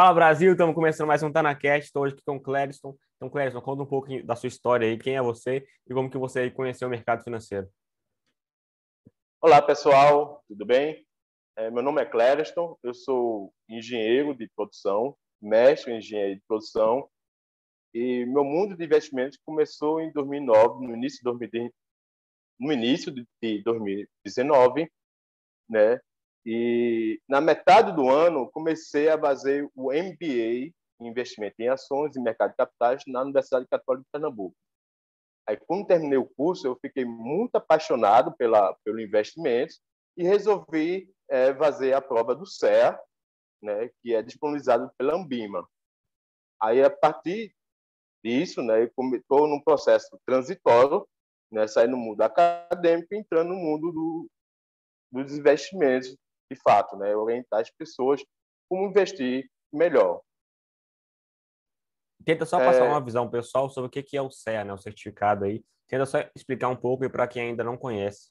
Fala Brasil, estamos começando mais um TanaCast, estou hoje aqui com o Clériston. Então, Clériston, conta um pouco da sua história aí, quem é você e como que você conheceu o mercado financeiro. Olá pessoal, tudo bem? É, meu nome é Clériston, eu sou engenheiro de produção, mestre em engenharia de produção e meu mundo de investimentos começou em 2009, no início de 2010, no início de 2019, né? E na metade do ano comecei a fazer o MBA em investimento em ações e mercado de capitais na Universidade Católica de Pernambuco. Aí quando terminei o curso, eu fiquei muito apaixonado pela pelo investimento e resolvi é, fazer a prova do CEA, né, que é disponibilizado pela Ambima. Aí a partir disso, né, estou num processo transitório, né, saindo do mundo acadêmico entrando no mundo do, dos investimentos de fato, né? orientar as pessoas como investir melhor. Tenta só passar é... uma visão pessoal sobre o que é o CEA, né? o certificado aí. Tenta só explicar um pouco para quem ainda não conhece.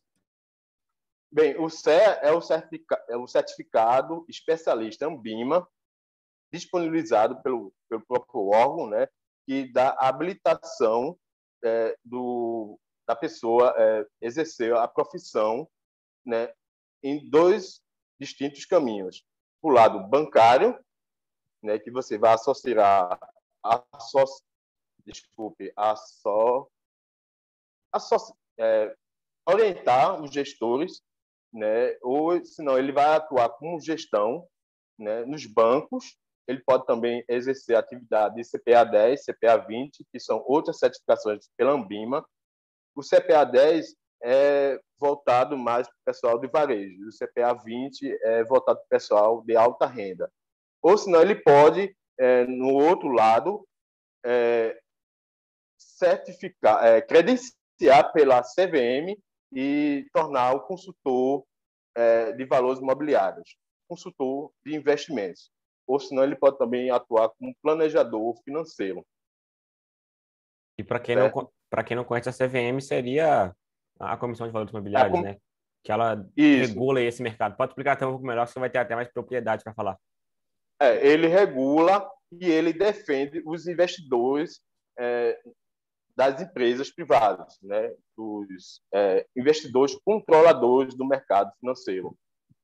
Bem, o CEA é o, certifica... é o certificado especialista Ambima, disponibilizado pelo, pelo próprio órgão, né? que dá habilitação é, do, da pessoa é, exercer a profissão né, em dois distintos caminhos. O lado bancário, né, que você vai associar desculpe, a só é, orientar os gestores, né, ou senão ele vai atuar como gestão, né, nos bancos. Ele pode também exercer atividade de CPA 10, CPA 20, que são outras certificações pela Ambima. O CPA 10 é voltado mais para o pessoal de varejo, o CPA 20 é voltado para o pessoal de alta renda. Ou senão ele pode, é, no outro lado, é, certificar, é, credenciar pela CVM e tornar o consultor é, de valores imobiliários, consultor de investimentos. Ou senão ele pode também atuar como planejador financeiro. E para quem, não, quem não conhece a CVM, seria a Comissão de Valores Imobiliários, com... né? Que ela Isso. regula esse mercado. Pode explicar até um pouco melhor, você vai ter até mais propriedade para falar. É, ele regula e ele defende os investidores é, das empresas privadas, né? Dos é, investidores controladores do mercado financeiro,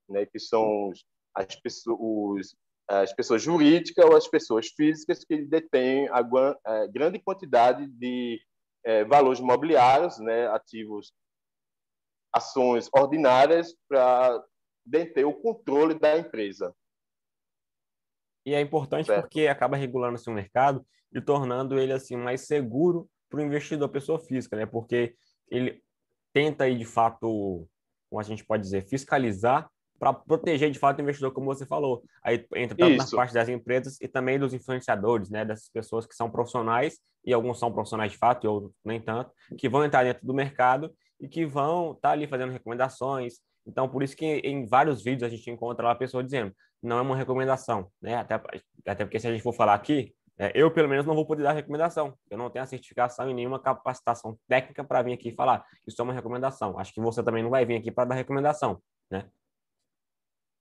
né? Que são as pessoas, as pessoas jurídicas ou as pessoas físicas que detêm a, a é, grande quantidade de é, valores imobiliários, né, ativos ações ordinárias para deter o controle da empresa. E é importante certo. porque acaba regulando assim, o mercado e tornando ele assim mais seguro para o investidor, pessoa física, né? Porque ele tenta aí de fato, como a gente pode dizer, fiscalizar para proteger de fato o investidor, como você falou. Aí entra tanto Isso. na parte das empresas e também dos influenciadores, né? Dessas pessoas que são profissionais e alguns são profissionais de fato e outros nem tanto, que vão entrar dentro do mercado e que vão estar tá ali fazendo recomendações. Então, por isso que em vários vídeos a gente encontra lá a pessoa dizendo, não é uma recomendação, né? Até, até porque se a gente for falar aqui, é, eu pelo menos não vou poder dar recomendação. Eu não tenho a certificação e nenhuma capacitação técnica para vir aqui falar. Isso é uma recomendação. Acho que você também não vai vir aqui para dar recomendação, né?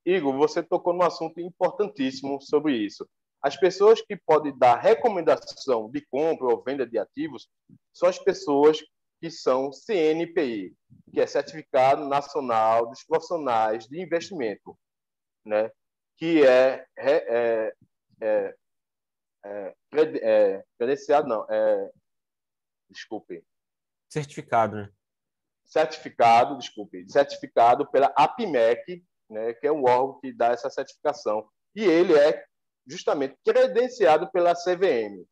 Igor, você tocou num assunto importantíssimo sobre isso. As pessoas que podem dar recomendação de compra ou venda de ativos são as pessoas que são CNPI, que é Certificado Nacional dos Profissionais de Investimento, né? que é, é, é, é, é credenciado, não, é, desculpe. Certificado, né? Certificado, desculpe, certificado pela APMEC, né, que é o órgão que dá essa certificação. E ele é justamente credenciado pela CVM,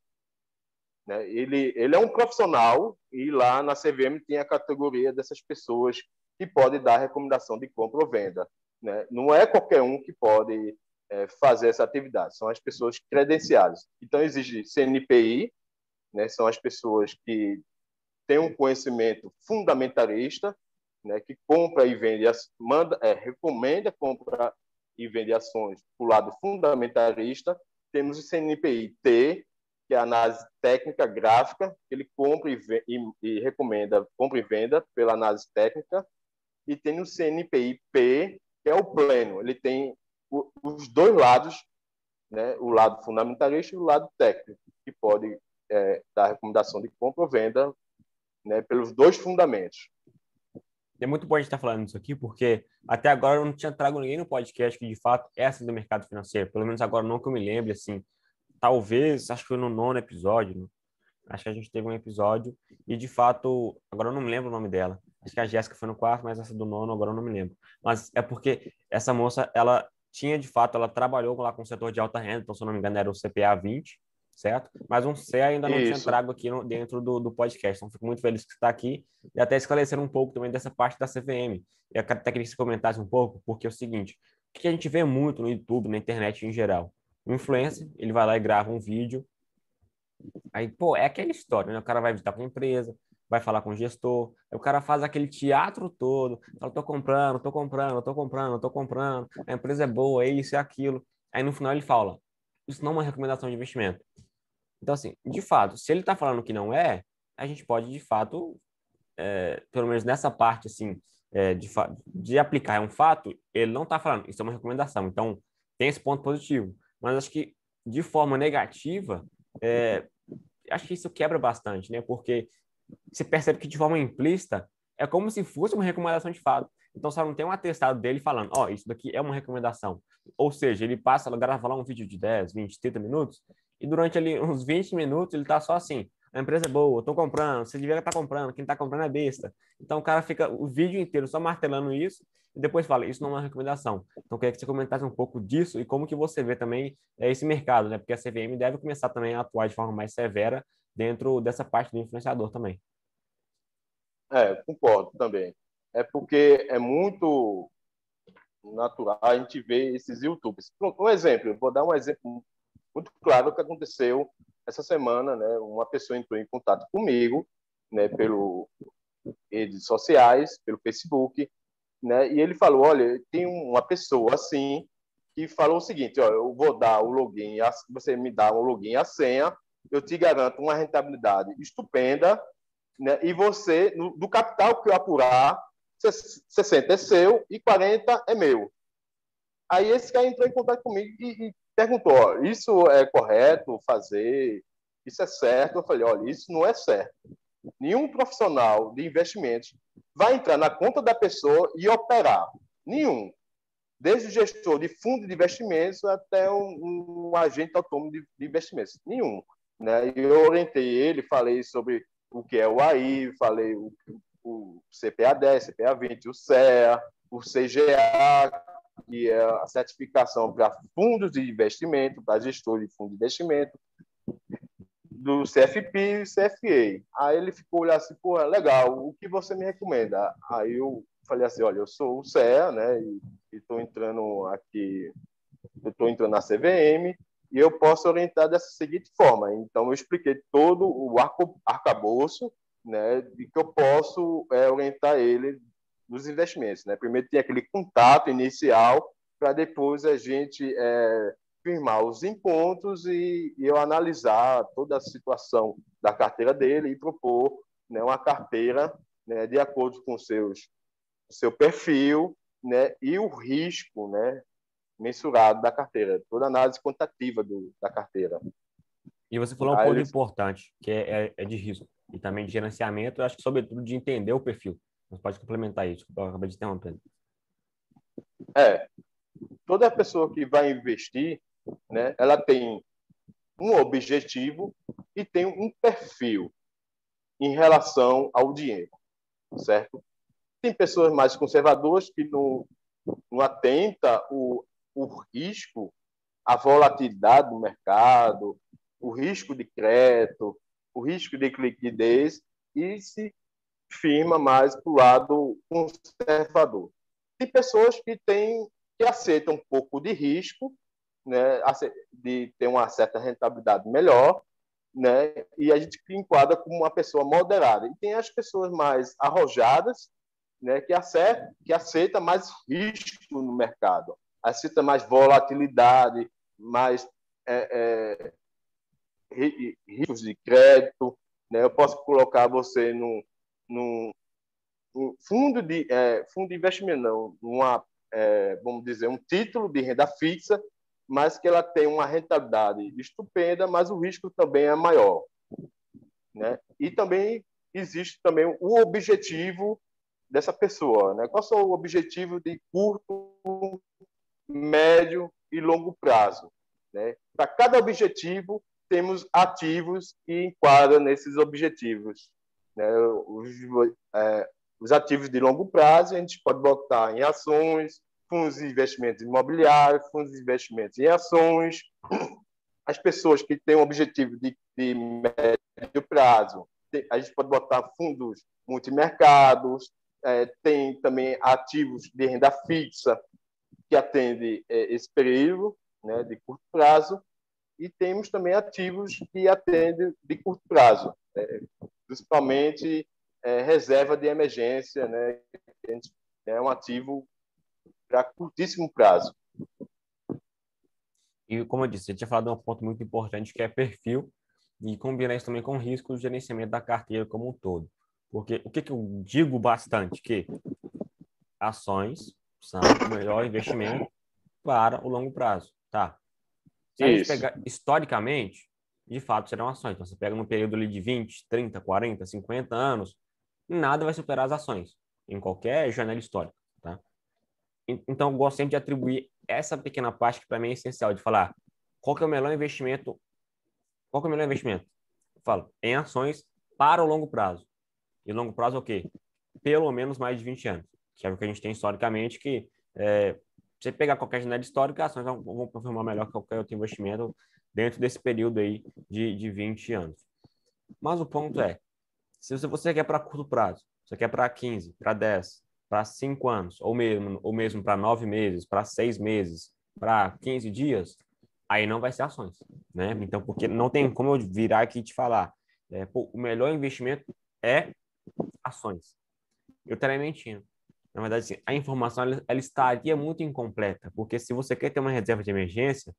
né? Ele, ele é um profissional e lá na CVM tem a categoria dessas pessoas que pode dar recomendação de compra ou venda. Né? Não é qualquer um que pode é, fazer essa atividade, são as pessoas credenciadas. Então, existe CNPI, né? são as pessoas que têm um conhecimento fundamentalista, né? que compra e vende, manda, é, recomenda compra e vende ações para o lado fundamentalista. Temos o CNPI T, que é a análise técnica gráfica, ele compra e, e, e, recomenda compra e venda pela análise técnica, e tem o CNPI-P, que é o pleno. Ele tem o, os dois lados né, o lado fundamentalista e o lado técnico, que pode é, dar recomendação de compra ou venda né, pelos dois fundamentos. É muito bom a gente estar falando isso aqui, porque até agora eu não tinha trago ninguém no podcast que, de fato, é assim do mercado financeiro. Pelo menos agora não que eu me lembre, assim. Talvez, acho que foi no nono episódio, né? acho que a gente teve um episódio e, de fato, agora eu não me lembro o nome dela. Acho que a Jéssica foi no quarto, mas essa do nono agora eu não me lembro. Mas é porque essa moça, ela tinha, de fato, ela trabalhou lá com o setor de alta renda, então, se eu não me engano, era o CPA 20, certo? Mas um C ainda não Isso. tinha trago aqui no, dentro do, do podcast. Então, fico muito feliz que está aqui e até esclarecer um pouco também dessa parte da CVM. Eu até queria que você comentasse um pouco, porque é o seguinte, o que a gente vê muito no YouTube, na internet em geral? O influencer, ele vai lá e grava um vídeo, aí, pô, é aquela história, né? O cara vai visitar com a empresa, vai falar com o gestor, aí o cara faz aquele teatro todo, fala, tô comprando, tô comprando, tô comprando, tô comprando, a empresa é boa, é isso, é aquilo. Aí no final ele fala, isso não é uma recomendação de investimento. Então, assim, de fato, se ele está falando que não é, a gente pode, de fato, é, pelo menos nessa parte, assim, é, de, de aplicar é um fato, ele não está falando, isso é uma recomendação. Então, tem esse ponto positivo. Mas acho que, de forma negativa, é, acho que isso quebra bastante, né? Porque você percebe que, de forma implícita, é como se fosse uma recomendação de fato. Então, só não tem um atestado dele falando, ó, oh, isso daqui é uma recomendação. Ou seja, ele passa, grava lá um vídeo de 10, 20, 30 minutos, e durante ali uns 20 minutos ele tá só assim, a empresa é boa, tô comprando, você devia estar tá comprando, quem tá comprando é besta. Então o cara fica o vídeo inteiro só martelando isso e depois fala, isso não é uma recomendação. Então eu queria que você comentasse um pouco disso e como que você vê também é, esse mercado, né? Porque a CVM deve começar também a atuar de forma mais severa dentro dessa parte do influenciador também. É, concordo também. É porque é muito natural a gente ver esses youtubers. Um exemplo, vou dar um exemplo muito claro que aconteceu essa semana, né? Uma pessoa entrou em contato comigo, né? Pelo redes sociais, pelo Facebook, né? E ele falou, olha, tem uma pessoa assim que falou o seguinte, ó, eu vou dar o login, você me dá o login e a senha, eu te garanto uma rentabilidade estupenda, né? E você, no, do capital que eu apurar, 60 é seu e 40 é meu. Aí esse cara entrou em contato comigo e, e perguntou: isso é correto fazer? Isso é certo? Eu falei: olha, isso não é certo. Nenhum profissional de investimentos vai entrar na conta da pessoa e operar. Nenhum. Desde o gestor de fundo de investimentos até um, um agente autônomo de, de, investimentos. Nenhum. Né? Eu orientei ele, falei sobre o que é o AI, falei o, o CPA 10, CPA 20, o CEA, o CGA, que é a certificação para fundos de investimento, para gestores de fundo de investimento, do CFP e CFA. Aí ele ficou olhando assim, pô, legal, o que você me recomenda? Aí eu falei assim, olha, eu sou o CEA, né, e estou entrando aqui, estou entrando na CVM, e eu posso orientar dessa seguinte forma. Então, eu expliquei todo o arcabouço, né, de que eu posso é, orientar ele dos investimentos. Né? Primeiro tem aquele contato inicial para depois a gente é, firmar os encontros e, e, eu analisar toda a situação da carteira dele e propor né, uma carteira né, de acordo com seus seu perfil né, e o risco né, mensurado da carteira, toda análise quantitativa do, da carteira. E você falou um Aí ponto eles... importante, que é, é, é, de risco e também de gerenciamento, eu acho que sobretudo de entender o perfil. Mas pode complementar isso, eu acabei de interromper. É, toda pessoa que vai investir, né, ela tem um objetivo e tem um perfil em relação ao dinheiro, certo? Tem pessoas mais conservadoras que não, não atenta o, o risco, a volatilidade do mercado, o risco de crédito, o risco de liquidez e se firma mais para o lado conservador. Tem pessoas que têm que aceitam um pouco de risco, né, de ter uma certa rentabilidade melhor, né, e a gente enquadra como uma pessoa moderada. E tem as pessoas mais arrojadas, né, que aceita, que aceita mais risco no mercado, aceita mais volatilidade, mais é, é, riscos de crédito. Né? Eu posso colocar você no, num, fundo de é, fundo de investimento não, numa é, vamos dizer um título de renda fixa mas que ela tem uma rentabilidade estupenda, mas o risco também é maior. Né? E também existe também o objetivo dessa pessoa. Né? Qual é o objetivo de curto, médio e longo prazo? Né? Para cada objetivo, temos ativos que enquadram nesses objetivos. Né? Os, é, os ativos de longo prazo, a gente pode botar em ações, fundos de investimentos imobiliários, fundos de investimentos em ações. As pessoas que têm um objetivo de, de médio prazo, a gente pode botar fundos multimercados, é, tem também ativos de renda fixa que atendem é, esse período né, de curto prazo, e temos também ativos que atendem de curto prazo, é, principalmente é, reserva de emergência, né, é um ativo para curtíssimo prazo. E como eu disse, você tinha falado de um ponto muito importante que é perfil e combinar isso também com o risco de gerenciamento da carteira como um todo. Porque o que, que eu digo bastante? Que ações são o melhor investimento para o longo prazo. Tá. Se a gente pegar historicamente, de fato serão ações. Então, você pega no período ali de 20, 30, 40, 50 anos, nada vai superar as ações, em qualquer janela histórica. Tá? Então, eu gosto sempre de atribuir essa pequena parte que para mim é essencial, de falar qual que é o melhor investimento. Qual que é o melhor investimento? Eu falo, em ações para o longo prazo. E longo prazo é o quê? Pelo menos mais de 20 anos, que é o que a gente tem historicamente, que é, você pegar qualquer janela histórica, ações vão performar melhor que qualquer outro investimento dentro desse período aí de, de 20 anos. Mas o ponto é, se você quer para curto prazo, você quer para 15, para 10, para 5 anos, ou mesmo, ou mesmo para 9 meses, para 6 meses, para 15 dias, aí não vai ser ações, né? Então, porque não tem como eu virar aqui e te falar, é, pô, o melhor investimento é ações. Eu estaria mentindo. Na verdade, assim, a informação ela, ela, estaria muito incompleta, porque se você quer ter uma reserva de emergência,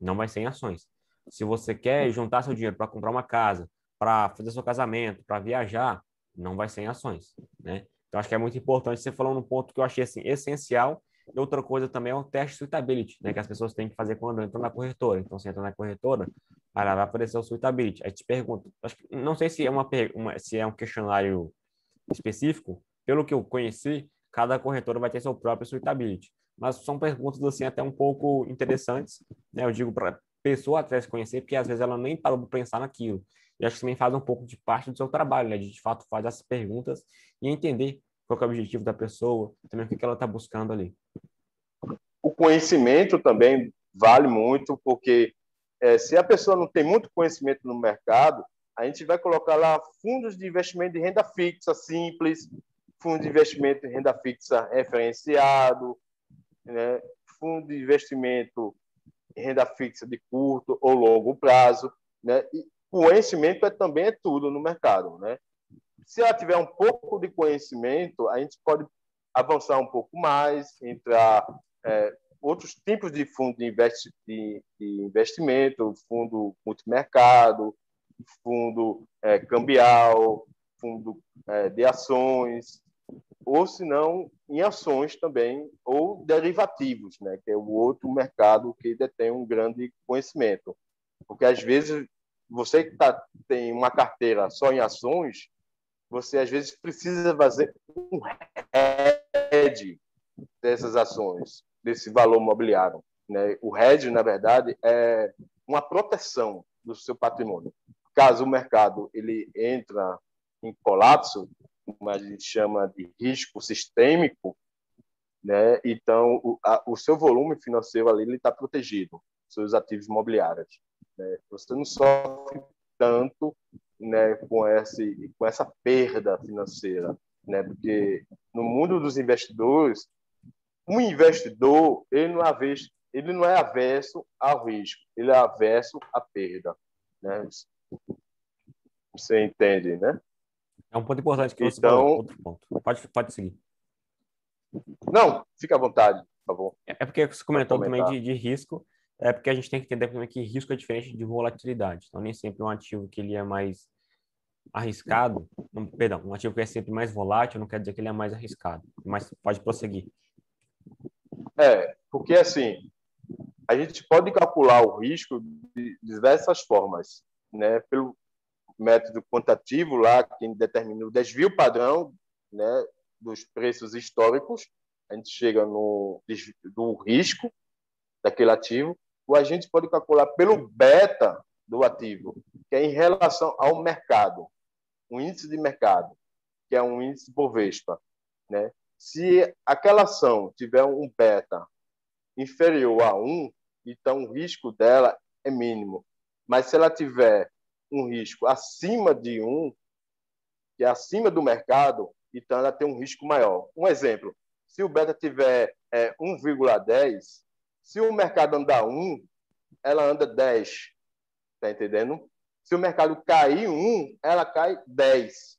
não vai ser em ações. Se você quer juntar seu dinheiro para comprar uma casa, para fazer seu casamento, para viajar, não vai ser em ações, né? Então, acho que é muito importante. Você falou num ponto que eu achei assim, essencial. E outra coisa também é o teste suitability, né? Que as pessoas têm que fazer quando entram na corretora. Então, você entra na corretora, aí vai aparecer o suitability. Aí te pergunta, acho que, não sei se é uma, uma se é um questionário específico, pelo que eu conheci, cada corretora vai ter seu próprio suitability. Mas são perguntas assim até um pouco interessantes, né? Eu digo para pessoa até se conhecer, porque às vezes ela nem parou para pensar naquilo. E acho que também faz um pouco de parte do seu trabalho, né? De, de fato fazer essas perguntas e entender qual é o objetivo da pessoa, também o que ela está buscando ali. O conhecimento também vale muito, porque é, se a pessoa não tem muito conhecimento no mercado, a gente vai colocar lá fundos de investimento de renda fixa simples, fundo de investimento de renda fixa referenciado, né? fundo de investimento em renda fixa de curto ou longo prazo, né? E conhecimento é também é tudo no mercado, né? Se ela tiver um pouco de conhecimento, a gente pode avançar um pouco mais, entrar é, outros tipos de fundo de, investi de, de investimento, fundo multimercado, fundo é, cambial, fundo é, de ações, ou se não em ações também, ou derivativos, né, que é o outro mercado que detém um grande conhecimento. Porque às vezes você que tá, tem uma carteira só em ações, você às vezes precisa fazer um hedge dessas ações, desse valor mobiliário. Né? O hedge, na verdade, é uma proteção do seu patrimônio. Caso o mercado ele entra em colapso, a gente chama de risco sistêmico, né? Então o, a, o seu volume financeiro ali está protegido, seus ativos imobiliários. Né? Você não sofre tanto, né? Com esse com essa perda financeira, né? Porque no mundo dos investidores, um investidor ele não é avesso, ele não é avesso ao risco, ele é avesso à perda, né? Você entende, né? É um ponto importante que você então, falou. Outro ponto. Pode, pode seguir. Não, fica à vontade, por favor. É, é porque você comentou também de, de, risco, é porque a gente tem que entender também que risco é diferente de volatilidade. Então, nem sempre um ativo que ele é mais arriscado, não, perdão, um ativo que é sempre mais volátil não quer dizer que ele é mais arriscado, mas pode prosseguir. É, porque assim, a gente pode calcular o risco de diversas formas, né? Pelo método quantitativo lá que determina o desvio padrão, né, dos preços históricos, a gente chega no do risco daquele ativo, a gente pode calcular pelo beta do ativo, que é em relação ao mercado, um índice de mercado, que é um índice Bovespa, né? Se aquela ação tiver um beta inferior a 1, então o risco dela é mínimo. Mas se ela tiver um risco acima de 1, que é acima do mercado, então ela tem um risco maior. Um exemplo, se o beta tiver é, 1,10, se o mercado andar 1, ela anda 10. Está entendendo? Se o mercado cair 1, ela cai 10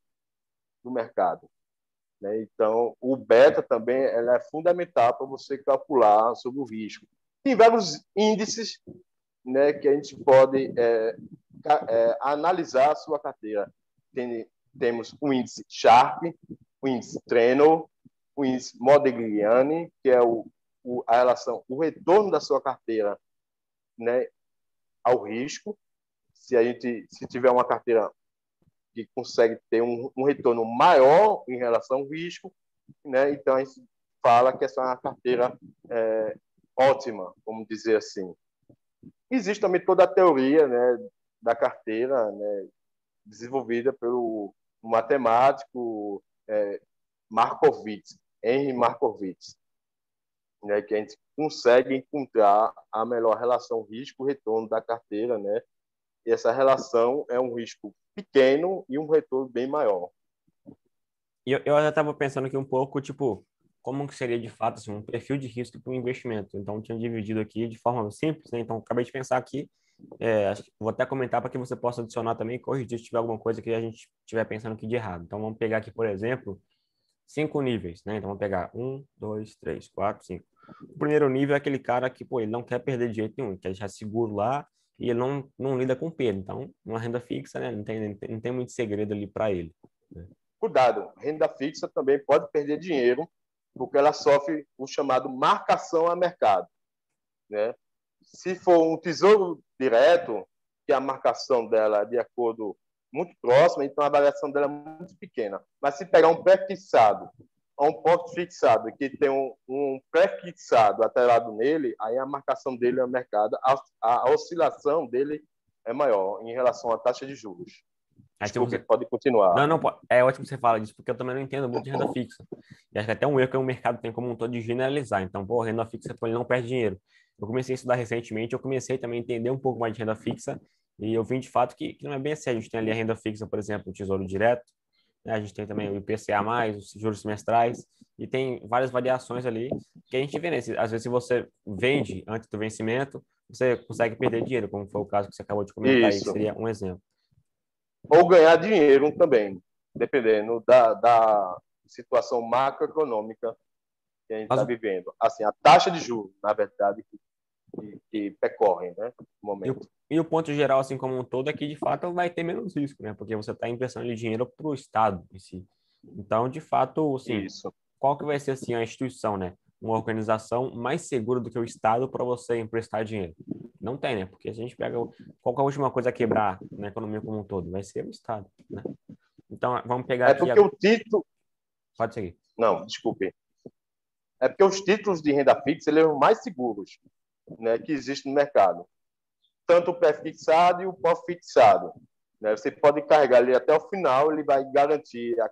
do mercado. Né? Então, o beta também ela é fundamental para você calcular sobre o risco. Tem vários índices né, que a gente pode é, é, analisar a sua carteira. Tem, temos o índice Sharp, o índice Treno, o índice Modigliani, que é o, o, a relação, o retorno da sua carteira né, ao risco. Se a gente se tiver uma carteira que consegue ter um, um retorno maior em relação ao risco, né? Então a gente fala que essa é uma carteira é, ótima, vamos dizer assim. Existe também toda a teoria, né, da carteira, né, desenvolvida pelo matemático é, Markowitz, Henry Markowitz, né, que a gente consegue encontrar a melhor relação risco-retorno da carteira, né? E essa relação é um risco pequeno e um retorno bem maior. Eu, eu já estava pensando aqui um pouco, tipo, como que seria de fato assim, um perfil de risco para o investimento. Então, tinha dividido aqui de forma simples, né? Então, acabei de pensar aqui, é, vou até comentar para que você possa adicionar também corrigir se tiver alguma coisa que a gente estiver pensando aqui de errado. Então, vamos pegar aqui, por exemplo, cinco níveis, né? Então, vamos pegar um, dois, três, quatro, cinco. O primeiro nível é aquele cara que, pô, ele não quer perder de jeito nenhum, quer deixar seguro lá e ele não, não lida com perda. Então, uma renda fixa, né? Não tem, não tem muito segredo ali para ele. Né? Cuidado, renda fixa também pode perder dinheiro, porque ela sofre o chamado marcação a mercado. Né? Se for um tesouro direto, que a marcação dela é de acordo muito próxima, então a variação dela é muito pequena. Mas se pegar um pré-fixado um ponto fixado que tem um, um pré-fixado atrelado nele, aí a marcação dele é mercado, a, a, oscilação dele é maior em relação à taxa de juros. Desculpa, você... pode continuar. Não, não, é ótimo que você fala disso, porque eu também não entendo muito de renda fixa. E acho que até um erro que o mercado tem como um todo de generalizar. Então, pô, renda fixa, ele não perde dinheiro. Eu comecei a estudar recentemente, eu comecei também a entender um pouco mais de renda fixa, e eu vi de fato que, que não é bem assim. A gente tem ali a renda fixa, por exemplo, o Tesouro Direto, né? A gente tem também o IPCA+, os juros semestrais, e tem várias variações ali que a gente vê. Né? Às vezes, se você vende antes do vencimento, você consegue perder dinheiro, como foi o caso que você acabou de comentar Isso. aí, seria um exemplo. Ou ganhar dinheiro também, dependendo da, da situação macroeconômica que a gente está vivendo. Assim, a taxa de juros, na verdade, que, que percorrem, né, no momento. E, e, o ponto geral, assim como um todo, é que de fato vai ter menos risco, né, porque você está emprestando dinheiro para o Estado em si. Então, de fato, assim, Isso. qual que vai ser assim a instituição, né? Uma organização mais segura do que o Estado para você emprestar dinheiro? Não tem, né? Porque a gente pega qual é a última coisa a quebrar na economia como um todo, vai ser o Estado, né? Então, vamos pegar É porque o título Pode seguir. Não, desculpe. É porque os títulos de renda fixa eles são mais seguros né, que existe no mercado. Tanto o pré-fixado e o pós-fixado. Né? Você pode carregar ele até o final, ele vai garantir a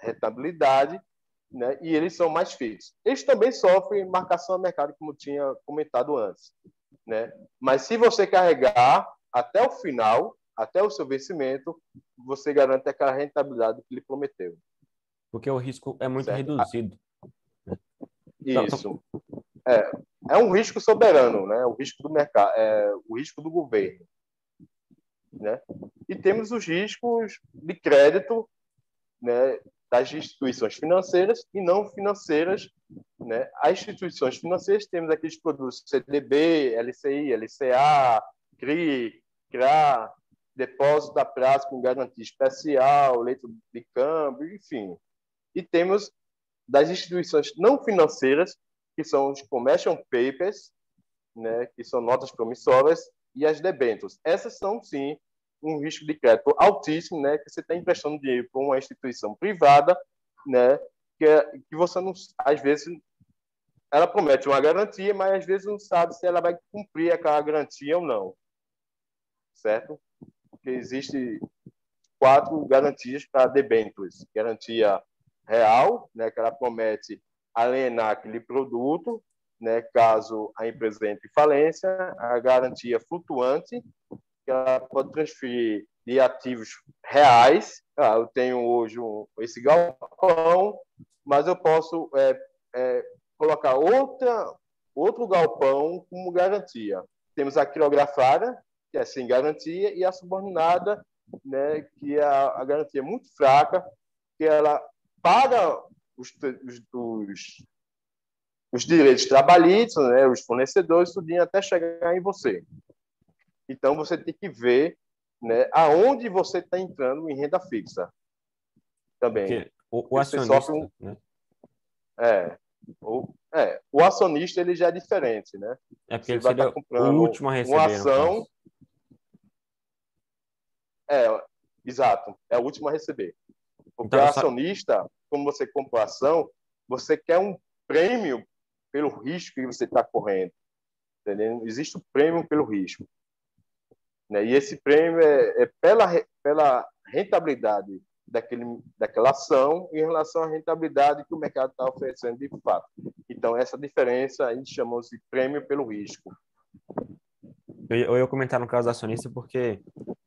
rentabilidade né? e eles são mais fixos. Eles também sofrem marcação a mercado, como tinha comentado antes. Né? Mas se você carregar até o final, até o seu vencimento, você garante aquela rentabilidade que ele prometeu. Porque o risco é muito certo? reduzido. Isso. É, é um risco soberano, né? O risco do mercado, é, o risco do governo, né? E temos os riscos de crédito, né? Das instituições financeiras e não financeiras, né? As instituições financeiras temos aqueles produtos CDB, LCI, LCA, CRI, CRA, depósito a prazo com garantia especial, leito de câmbio, enfim. E temos das instituições não financeiras que são os commercial papers, né, que são notas promissoras, e as debêntures. Essas são, sim, um risco de crédito altíssimo, né, que você está emprestando dinheiro para uma instituição privada, né, que, é, que você não, às vezes, ela promete uma garantia, mas às vezes não sabe se ela vai cumprir aquela garantia ou não, certo? Porque existe quatro garantias para debêntures: garantia real, né, que ela promete alienar aquele produto, né, caso a empresa entre em falência, a garantia flutuante, ela pode transferir de ativos reais. Ah, eu tenho hoje um, esse galpão, mas eu posso é, é, colocar outra, outro galpão como garantia. Temos a quilografada, que é sem garantia, e a subordinada, né, que é a, a garantia muito fraca, que ela paga os, os, os, os direitos trabalhistas, né, os fornecedores, tudo até chegar em você. Então, você tem que ver né, aonde você está entrando em renda fixa. Também. o, o acionista, um... né? É, o, é, o acionista ele já é diferente, né? É porque você ele seria tá o último a receber. Uma ação. É, exato. É o último a receber. Porque então, o acionista, como você compra ação, você quer um prêmio pelo risco que você está correndo. Entendeu? Existe o um prêmio pelo risco. Né? E esse prêmio é, é pela, pela rentabilidade daquele, daquela ação em relação à rentabilidade que o mercado está oferecendo de fato. Então, essa diferença a gente chama de prêmio pelo risco. Eu ia comentar no caso da acionista porque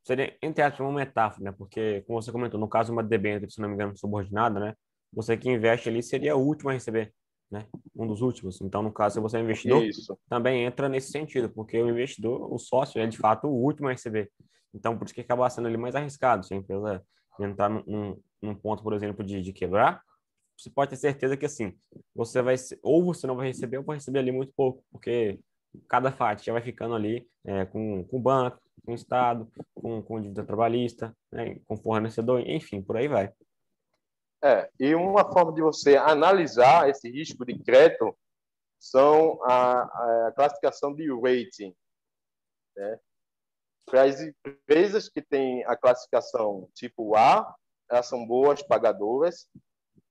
seria, entre aspas, uma metáfora, né? Porque, como você comentou, no caso uma debênture, se não me engano, subordinada, né? Você que investe ali seria o último a receber, né? Um dos últimos. Então, no caso, se você é investidor, Isso. também entra nesse sentido, porque o investidor, o sócio, é de fato o último a receber. Então, por isso que acaba sendo ali mais arriscado. Se a empresa entrar num, num ponto, por exemplo, de, de quebrar, você pode ter certeza que assim, você vai ou você não vai receber ou vai receber ali muito pouco, porque cada fatia vai ficando ali é, com, com o banco, com o Estado, com, com dívida trabalhista, né, com fornecedor, enfim, por aí vai. É, e uma forma de você analisar esse risco de crédito são a, a classificação de rating. Né? Para as empresas que têm a classificação tipo A, elas são boas pagadoras,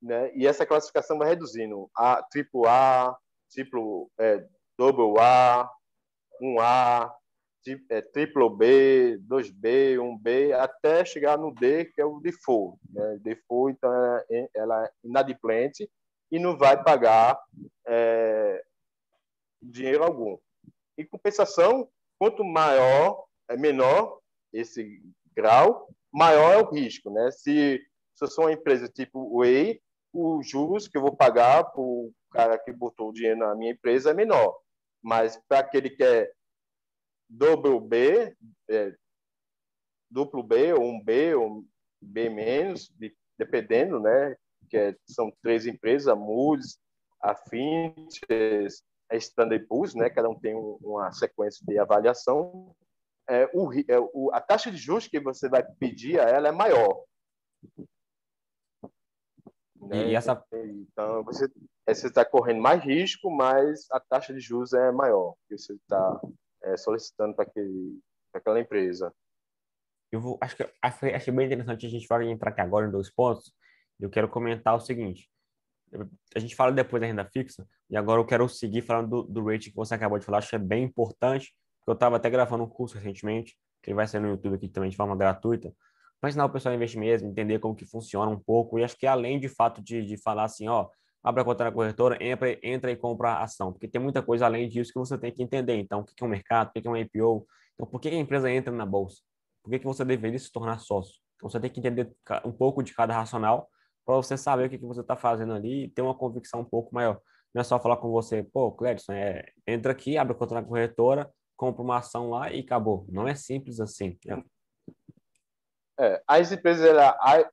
né? e essa classificação vai reduzindo a triplo A, triplo, é, double A, 1A, é, triplo B, 2B, 1B, até chegar no D, que é o default. Né? Default, então, é, ela é inadimplente e não vai pagar é, dinheiro algum. Em compensação, quanto maior é menor esse grau, maior é o risco, né? Se, se eu sou uma empresa tipo Way, os juros que eu vou pagar para o cara que botou o dinheiro na minha empresa é menor. Mas para aquele que é dobro B, é, duplo B, ou um B, ou B menos, dependendo, né? Que é, são três empresas, a Moody's, a Fintech, a Standard Poor's, né? Cada um tem uma sequência de avaliação é, o, é, o, a taxa de juros que você vai pedir a ela é maior. Né? E essa... Então, você é, está correndo mais risco, mas a taxa de juros é maior que você está é, solicitando para aquela empresa. Eu vou, acho que achei bem interessante a gente vai entrar aqui agora em dois pontos. Eu quero comentar o seguinte: a gente fala depois da renda fixa, e agora eu quero seguir falando do, do rating que você acabou de falar, acho que é bem importante, eu estava até gravando um curso recentemente, que vai ser no YouTube aqui também de forma gratuita, para ensinar o pessoal a investir mesmo, entender como que funciona um pouco. E acho que além de fato de, de falar assim, ó, abre a conta na corretora, entra, entra e compra a ação, porque tem muita coisa além disso que você tem que entender. Então, o que é um mercado, o que é um IPO, então, por que a empresa entra na bolsa? Por que, que você deveria se tornar sócio? Então, você tem que entender um pouco de cada racional para você saber o que, que você está fazendo ali e ter uma convicção um pouco maior. Não é só falar com você, pô, Cledson, é, entra aqui, abre a conta na corretora, compra uma ação lá e acabou. Não é simples assim. Né? É, as empresas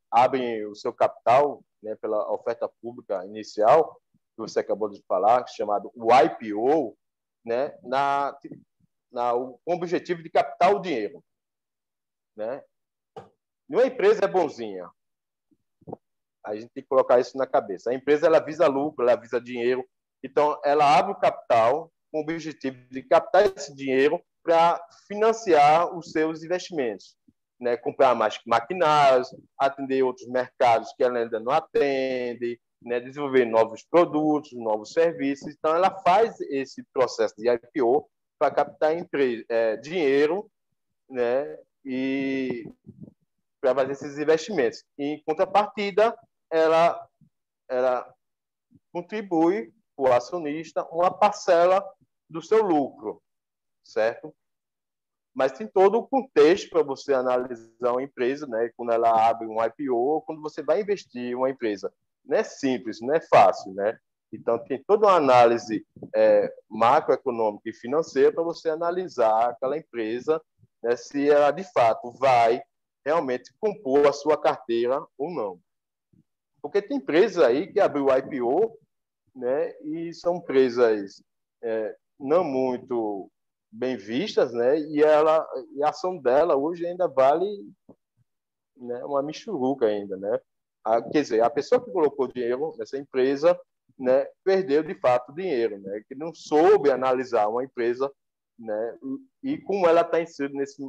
abrem o seu capital né, pela oferta pública inicial, que você acabou de falar, chamado o IPO, né, na, na, com o objetivo de captar o dinheiro. Né? Nenhuma empresa é bonzinha. A gente tem que colocar isso na cabeça. A empresa ela visa lucro, ela visa dinheiro. Então, ela abre o capital com o objetivo de captar esse dinheiro para financiar os seus investimentos. Né, comprar mais maquinários, atender outros mercados que ela ainda não atende, né, desenvolver novos produtos, novos serviços. Então, ela faz esse processo de IPO para captar empresa, é, dinheiro né, e para fazer esses investimentos. E, em contrapartida, ela, ela contribui para o acionista uma parcela do seu lucro, certo? Mas tem todo o contexto para você analisar uma empresa, né? Quando ela abre um IPO, quando você vai investir em uma empresa. Não é simples, não é fácil, né? Então, tem toda uma análise é, macroeconômica e financeira para você analisar aquela empresa, né, se ela de fato vai realmente compor a sua carteira ou não. Porque tem empresas aí que abriu IPO né, e são empresas é, não muito bem vistas, né, e, ela, e a ação dela hoje ainda vale né, uma michuruca ainda. Né? A, quer dizer, a pessoa que colocou dinheiro nessa empresa né, perdeu de fato dinheiro, né, que não soube analisar uma empresa né, e como ela está inserida nesse,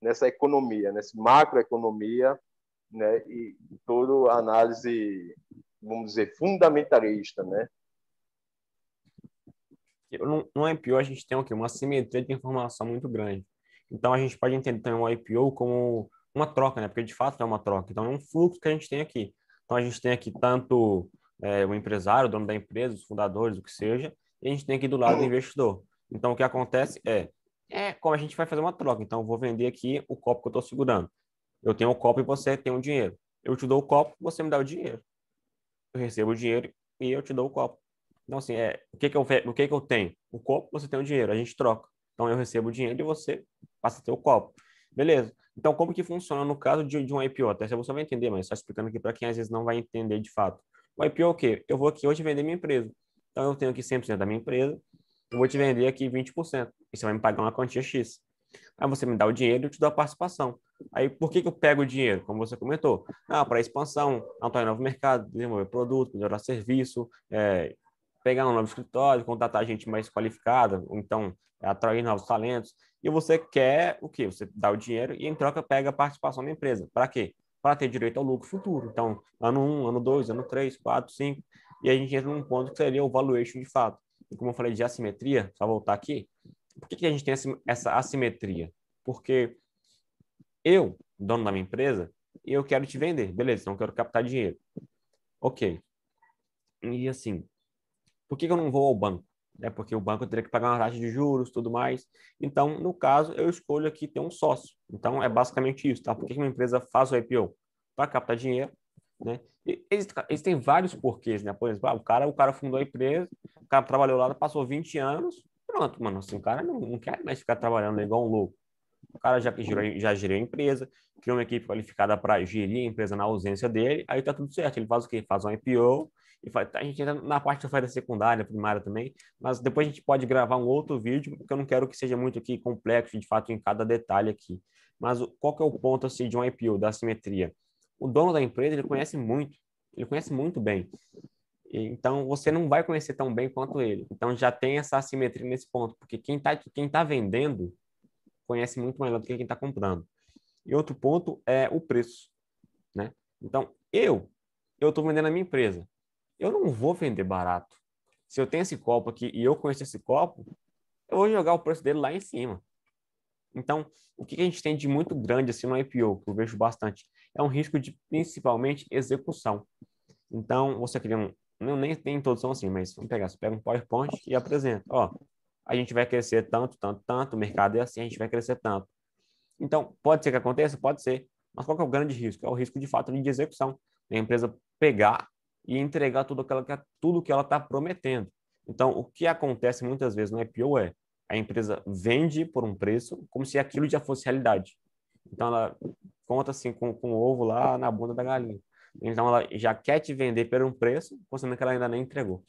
nessa economia, nessa macroeconomia, né, e toda análise, vamos dizer, fundamentalista, né? No, no IPO a gente tem o quê? Uma simetria de informação muito grande. Então a gente pode entender também o IPO como uma troca, né? Porque de fato é uma troca. Então é um fluxo que a gente tem aqui. Então a gente tem aqui tanto é, o empresário, o dono da empresa, os fundadores, o que seja, e a gente tem aqui do lado o investidor. Então, o que acontece é, é como a gente vai fazer uma troca. Então, eu vou vender aqui o copo que eu estou segurando. Eu tenho o copo e você tem o dinheiro. Eu te dou o copo, você me dá o dinheiro. Eu recebo o dinheiro e eu te dou o copo. Então, assim, é, o, que, que, eu, o que, que eu tenho? O copo, você tem o dinheiro, a gente troca. Então, eu recebo o dinheiro e você passa a ter o copo. Beleza. Então, como que funciona no caso de, de um IPO? Até você vai entender, mas só explicando aqui para quem às vezes não vai entender de fato. O IPO é o quê? Eu vou aqui hoje vender minha empresa. Então, eu tenho aqui 100% da minha empresa, eu vou te vender aqui 20%, e você vai me pagar uma quantia X. Aí você me dá o dinheiro e eu te dou a participação. Aí, por que, que eu pego o dinheiro? Como você comentou. Ah, para expansão, atuar em novo mercado, desenvolver produto, melhorar serviço, é, pegar um novo escritório, contratar gente mais qualificada, ou então atrair novos talentos. E você quer o quê? Você dá o dinheiro e, em troca, pega a participação da empresa. Para quê? para ter direito ao lucro futuro. Então, ano 1, um, ano 2, ano 3, 4, 5, e a gente entra num ponto que seria o valuation de fato. E como eu falei de assimetria, só voltar aqui, por que, que a gente tem essa assimetria? Porque eu, dono da minha empresa, eu quero te vender, beleza, então eu quero captar dinheiro. Ok. E assim, por que, que eu não vou ao banco? É porque o banco teria que pagar uma taxa de juros, tudo mais. Então, no caso, eu escolho aqui ter um sócio. Então, é basicamente isso, tá? Por que uma empresa faz o IPO? Para captar dinheiro, né? E existem vários porquês, né? Por exemplo, ah, o cara, o cara fundou a empresa, o cara trabalhou lá, passou 20 anos, pronto, mano, assim, o cara não, não quer mais ficar trabalhando igual um louco. O cara já, já gerou a empresa, criou uma equipe qualificada para gerir a empresa na ausência dele, aí tá tudo certo. Ele faz o quê? Faz um IPO, a gente entra na parte da secundária, primária também, mas depois a gente pode gravar um outro vídeo, porque eu não quero que seja muito aqui complexo, de fato, em cada detalhe aqui. Mas qual que é o ponto assim, de um IPO, da assimetria? O dono da empresa, ele conhece muito, ele conhece muito bem. Então, você não vai conhecer tão bem quanto ele. Então, já tem essa assimetria nesse ponto, porque quem está quem tá vendendo conhece muito melhor do que quem está comprando. E outro ponto é o preço, né? Então, eu, eu estou vendendo a minha empresa eu não vou vender barato. Se eu tenho esse copo aqui e eu conheço esse copo, eu vou jogar o preço dele lá em cima. Então, o que a gente tem de muito grande assim no IPO, que eu vejo bastante, é um risco de principalmente execução. Então, você cria um. Não, nem, nem todos são assim, mas vamos pegar, você pega um PowerPoint e apresenta. Ó, a gente vai crescer tanto, tanto, tanto, o mercado é assim, a gente vai crescer tanto. Então, pode ser que aconteça? Pode ser. Mas qual é o grande risco? É o risco de fato de execução. A empresa pegar e entregar tudo, que, tudo que ela está prometendo. Então, o que acontece muitas vezes no IPO é a empresa vende por um preço como se aquilo já fosse realidade. Então, ela conta assim com, com o ovo lá na bunda da galinha. Então, ela já quer te vender por um preço, considerando que ela ainda nem entregou.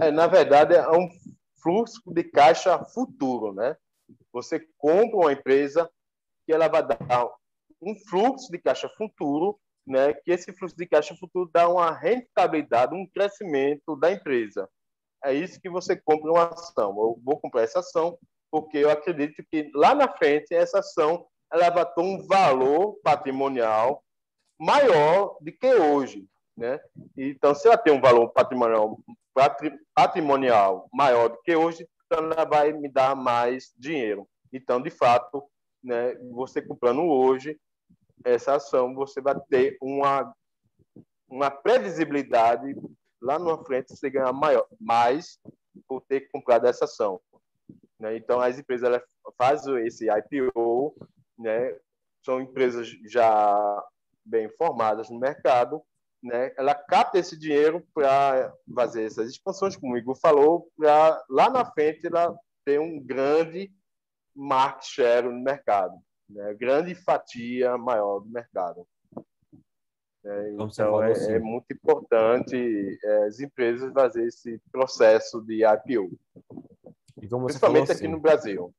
É, na verdade, é um fluxo de caixa futuro, né? Você compra uma empresa que ela vai dar um fluxo de caixa futuro né, que esse fluxo de caixa futuro dá uma rentabilidade, um crescimento da empresa. é isso que você compra uma ação. Eu vou comprar essa ação porque eu acredito que lá na frente essa ação ela vai ter um valor patrimonial maior do que hoje, né? Então, se ela tem um valor patrimonial, patrimonial maior do que hoje, então ela vai me dar mais dinheiro. Então, de fato, né, você comprando hoje essa ação, você vai ter uma uma previsibilidade lá na frente você ganhar maior, mais por ter comprado essa ação. Né? Então, as empresas elas fazem esse IPO, né? são empresas já bem formadas no mercado, né? ela capta esse dinheiro para fazer essas expansões, como o Igor falou, para lá na frente ela ter um grande market share no mercado, né? grande fatia maior do mercado. É, então, é, assim. é, muito importante é, as empresas fazer esse processo de IPO. Principalmente aqui assim, no Brasil.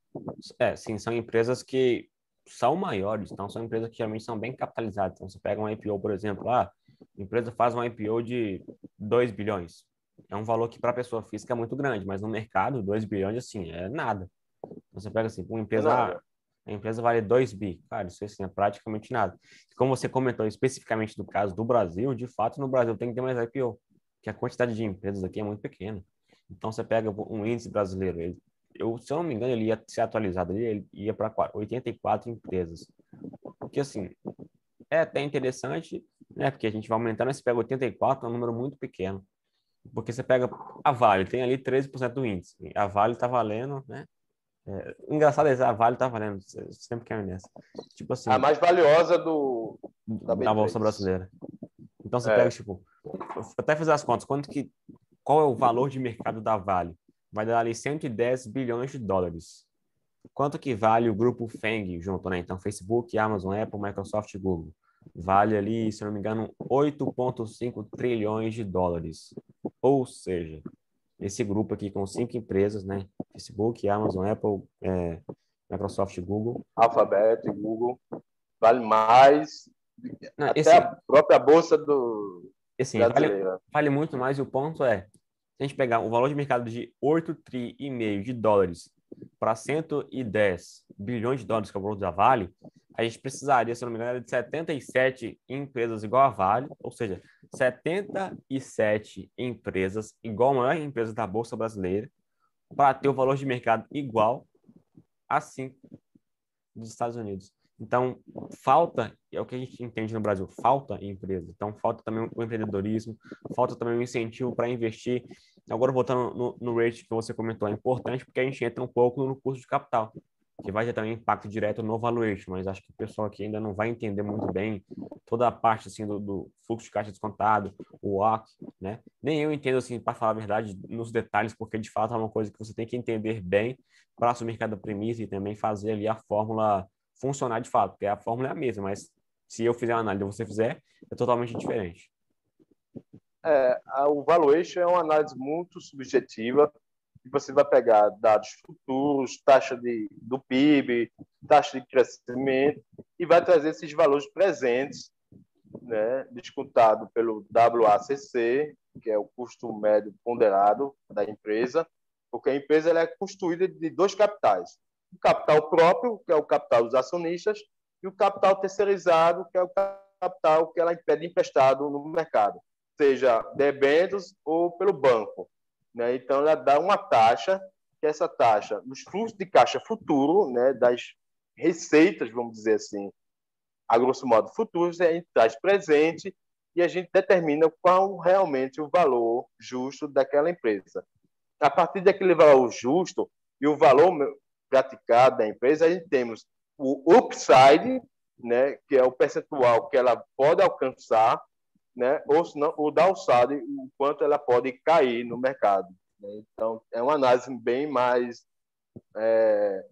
É, sim, são empresas que são maiores, então são empresas que geralmente são bem capitalizadas. Então, você pega um IPO, por exemplo, lá, ah, a empresa faz um IPO de 2 bilhões. É um valor que para a pessoa física é muito grande, mas no mercado, 2 bilhões, assim, é nada. Então, você pega assim, uma empresa, a empresa vale 2 bi. Cara, isso assim, é praticamente nada. Como você comentou especificamente do caso do Brasil, de fato, no Brasil tem que ter mais IPO, porque a quantidade de empresas aqui é muito pequena. Então, você pega um índice brasileiro, ele, eu, se eu não me engano, ele ia ser atualizado ali, ele ia para 84 empresas. Porque, assim, é até interessante, né? Porque a gente vai aumentando, você pega 84, é um número muito pequeno. Porque você pega a Vale, tem ali 13% do índice. A Vale está valendo, né? É, engraçado é a Vale está valendo, sempre que é nessa. Tipo assim. A mais valiosa do da, da Bolsa Brasileira. Então você é. pega, tipo, até fazer as contas, quanto que qual é o valor de mercado da Vale? Vai dar ali 110 bilhões de dólares. Quanto que vale o grupo FANG junto, né? Então, Facebook, Amazon, Apple, Microsoft e Google. Vale ali, se não me engano, 8,5 trilhões de dólares. Ou seja, esse grupo aqui com cinco empresas, né? Facebook, Amazon, Apple, é, Microsoft Google. Alphabet Google. Vale mais não, até esse, a própria bolsa do assim, vale, vale, muito mais e o ponto é a gente pegar o valor de mercado de 8 tri e meio de dólares para 110 bilhões de dólares que é o valor da Vale, a gente precisaria, se não me engano, de 77 empresas igual a Vale, ou seja, 77 empresas igual a maior empresa da Bolsa Brasileira, para ter o valor de mercado igual a 5 dos Estados Unidos. Então, falta, é o que a gente entende no Brasil, falta empresa. Então, falta também o empreendedorismo, falta também o incentivo para investir. Agora, voltando no, no rate que você comentou, é importante porque a gente entra um pouco no custo de capital, que vai ter também impacto direto no valuation, mas acho que o pessoal aqui ainda não vai entender muito bem toda a parte assim do, do fluxo de caixa descontado, o WAC, né? Nem eu entendo assim, para falar a verdade, nos detalhes, porque de fato é uma coisa que você tem que entender bem para assumir cada premissa e também fazer ali a fórmula funcionar de fato, porque a fórmula é a mesma, mas se eu fizer uma análise e você fizer, é totalmente diferente. É, o valuation é uma análise muito subjetiva, você vai pegar dados futuros, taxa de, do PIB, taxa de crescimento, e vai trazer esses valores presentes, né, descontado pelo WACC, que é o custo médio ponderado da empresa, porque a empresa ela é construída de dois capitais o capital próprio, que é o capital dos acionistas, e o capital terceirizado, que é o capital que ela pede emprestado no mercado, seja debêntures ou pelo banco. Né? Então, ela dá uma taxa, que essa taxa, nos fluxos de caixa futuro, né, das receitas, vamos dizer assim, a grosso modo, futuros, a gente traz presente e a gente determina qual realmente o valor justo daquela empresa. A partir daquele valor justo e o valor praticado da empresa, a gente temos o upside, né, que é o percentual que ela pode alcançar, né, ou senão, o downside, o quanto ela pode cair no mercado. Né? Então, é uma análise bem mais é,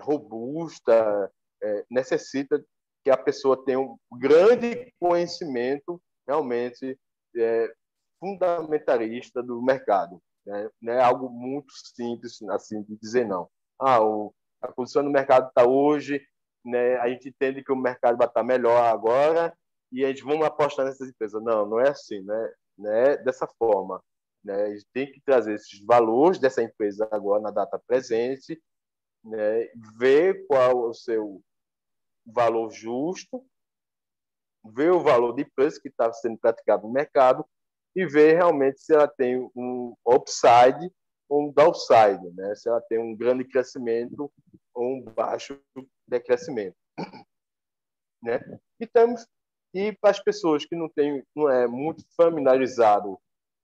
robusta, é, necessita que a pessoa tenha um grande conhecimento realmente é, fundamentalista do mercado. Né? Não é algo muito simples assim de dizer não ah, o, a posição do mercado está hoje, né, a gente entende que o mercado vai estar tá melhor agora e a gente vamos apostar nessas empresas. Não, não é assim, né? Não é dessa forma. Né? Eles têm que trazer esses valores dessa empresa agora na data presente, né? ver qual é o seu valor justo, ver o valor de preço que está sendo praticado no mercado e ver realmente se ela tem um upside ou um downside, né? se ela tem um grande crescimento ou um baixo decrescimento. Né? E, temos, e para as pessoas que não, tem, não é muito familiarizado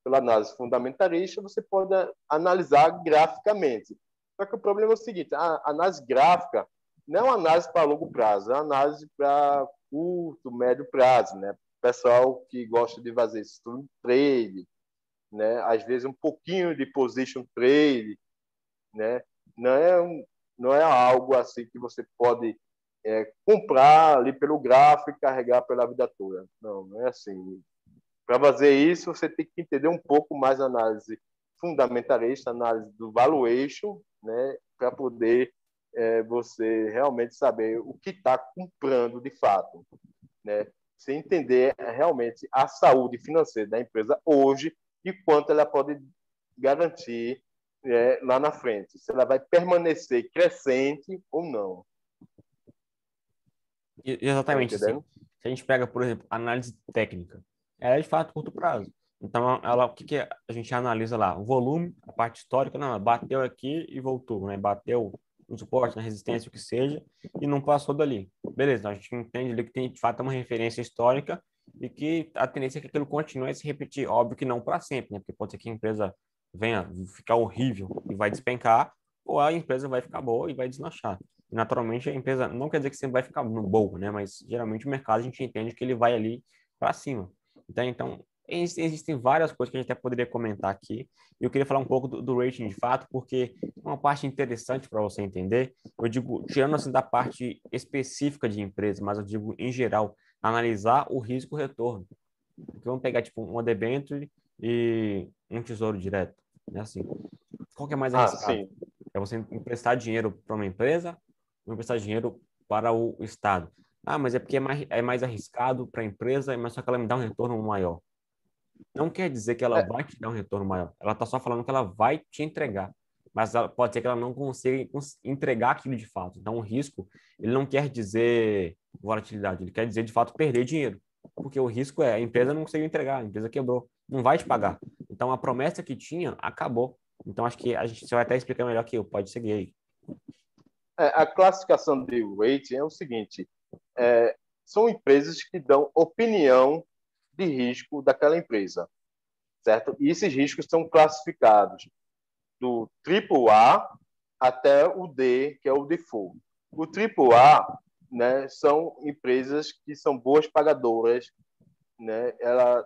pela análise fundamentalista, você pode analisar graficamente. Só que o problema é o seguinte: a análise gráfica não é uma análise para longo prazo, é uma análise para curto, médio prazo, né? Pessoal que gosta de fazer swing trade, né? Às vezes um pouquinho de position trade, né? Não é um, não é algo assim que você pode é, comprar ali pelo gráfico e carregar pela vida toda. Não, não é assim. Para fazer isso, você tem que entender um pouco mais a análise fundamentalista, análise do valuation, né, para poder é, você realmente saber o que está comprando de fato, né? Entender realmente a saúde financeira da empresa hoje e quanto ela pode garantir é, lá na frente, se ela vai permanecer crescente ou não. Exatamente. Assim, se a gente pega, por exemplo, análise técnica, ela é de fato curto prazo. Então, ela, o que, que a gente analisa lá? O volume, a parte histórica, não, bateu aqui e voltou, né? Bateu no suporte, na resistência, o que seja, e não passou dali. Beleza, então a gente entende ali que tem, de fato, uma referência histórica e que a tendência é que aquilo continue a se repetir. Óbvio que não para sempre, né? Porque pode ser que a empresa venha ficar horrível e vai despencar, ou a empresa vai ficar boa e vai deslanchar. E, naturalmente, a empresa não quer dizer que sempre vai ficar boa, né? Mas, geralmente, o mercado a gente entende que ele vai ali para cima. Então, então, existem várias coisas que a gente até poderia comentar aqui. Eu queria falar um pouco do, do rating de fato, porque é uma parte interessante para você entender. Eu digo, tirando assim da parte específica de empresa, mas eu digo em geral, analisar o risco-retorno. Porque vamos pegar tipo um debenture e um tesouro direto. Né? Assim, qual que é mais ah, arriscado? Ah, é você emprestar dinheiro para uma empresa ou emprestar dinheiro para o Estado? Ah, mas é porque é mais, é mais arriscado para a empresa, mas só que ela me dá um retorno maior. Não quer dizer que ela é. vai te dar um retorno maior. Ela está só falando que ela vai te entregar. Mas ela, pode ser que ela não consiga entregar aquilo de fato. Então, o risco, ele não quer dizer volatilidade, ele quer dizer, de fato, perder dinheiro. Porque o risco é a empresa não conseguiu entregar, a empresa quebrou, não vai te pagar. Então, a promessa que tinha acabou. Então, acho que a gente vai até explicar melhor que eu. Pode seguir aí. É, a classificação de rating é o seguinte: é, são empresas que dão opinião de risco daquela empresa, certo? E esses riscos são classificados do AAA até o D, que é o default. O AAA, né, são empresas que são boas pagadoras, né? Elas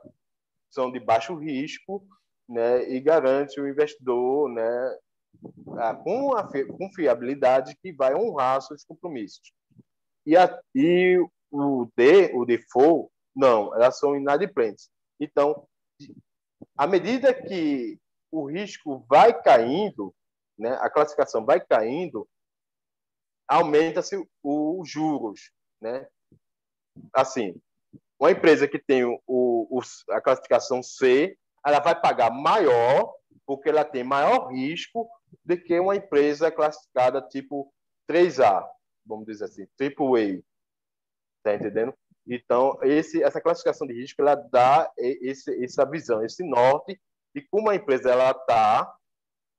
são de baixo risco, né, e garante o investidor, né, com a confiabilidade que vai honrar seus compromissos. E, a, e o D, o default, não, elas são inadimplentes. Então, à medida que o risco vai caindo, né, a classificação vai caindo, aumenta-se os juros. Né? Assim, uma empresa que tem o, o, a classificação C, ela vai pagar maior, porque ela tem maior risco do que uma empresa classificada tipo 3A, vamos dizer assim, AAA. Está entendendo? Então, esse, essa classificação de risco ela dá esse, essa visão, esse norte de como a empresa ela está,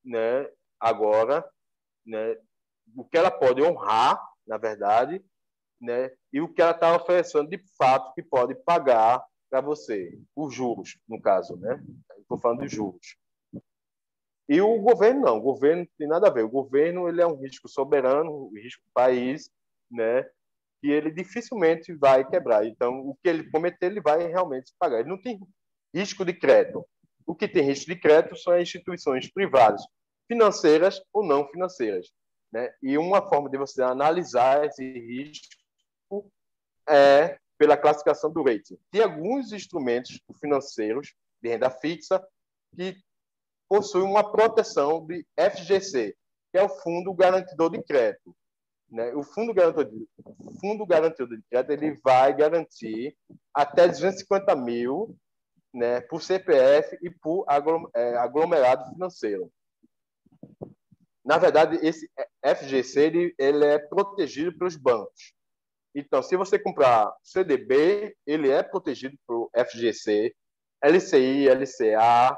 né, agora, né, o que ela pode honrar, na verdade, né, e o que ela está oferecendo de fato que pode pagar para você, os juros, no caso, né? Estou falando de juros. E o governo não, o governo não tem nada a ver. O governo ele é um risco soberano, um risco país, né? que ele dificilmente vai quebrar. Então, o que ele prometer, ele vai realmente pagar. Ele não tem risco de crédito. O que tem risco de crédito são as instituições privadas, financeiras ou não financeiras. Né? E uma forma de você analisar esse risco é pela classificação do rating. Tem alguns instrumentos financeiros de renda fixa que possuem uma proteção de FGC, que é o Fundo Garantidor de Crédito. Né? O fundo garantido, fundo garantido de crédito ele vai garantir até 250 mil né, por CPF e por é, aglomerado financeiro. Na verdade, esse FGC ele, ele é protegido pelos bancos. Então, se você comprar CDB, ele é protegido pelo FGC, LCI, LCA,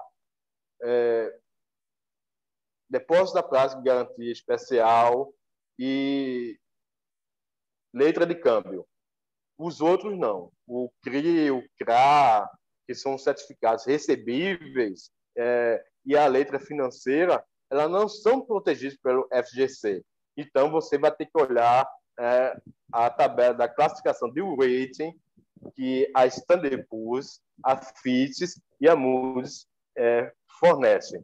é, depósito da prazo de garantia especial e letra de câmbio. Os outros não. O CRI, o CRA, que são certificados recebíveis, é, e a letra financeira, elas não são protegidas pelo FGC. Então, você vai ter que olhar é, a tabela da classificação de rating que a Standard Poor's, a Fitch e a Moody's é, fornecem.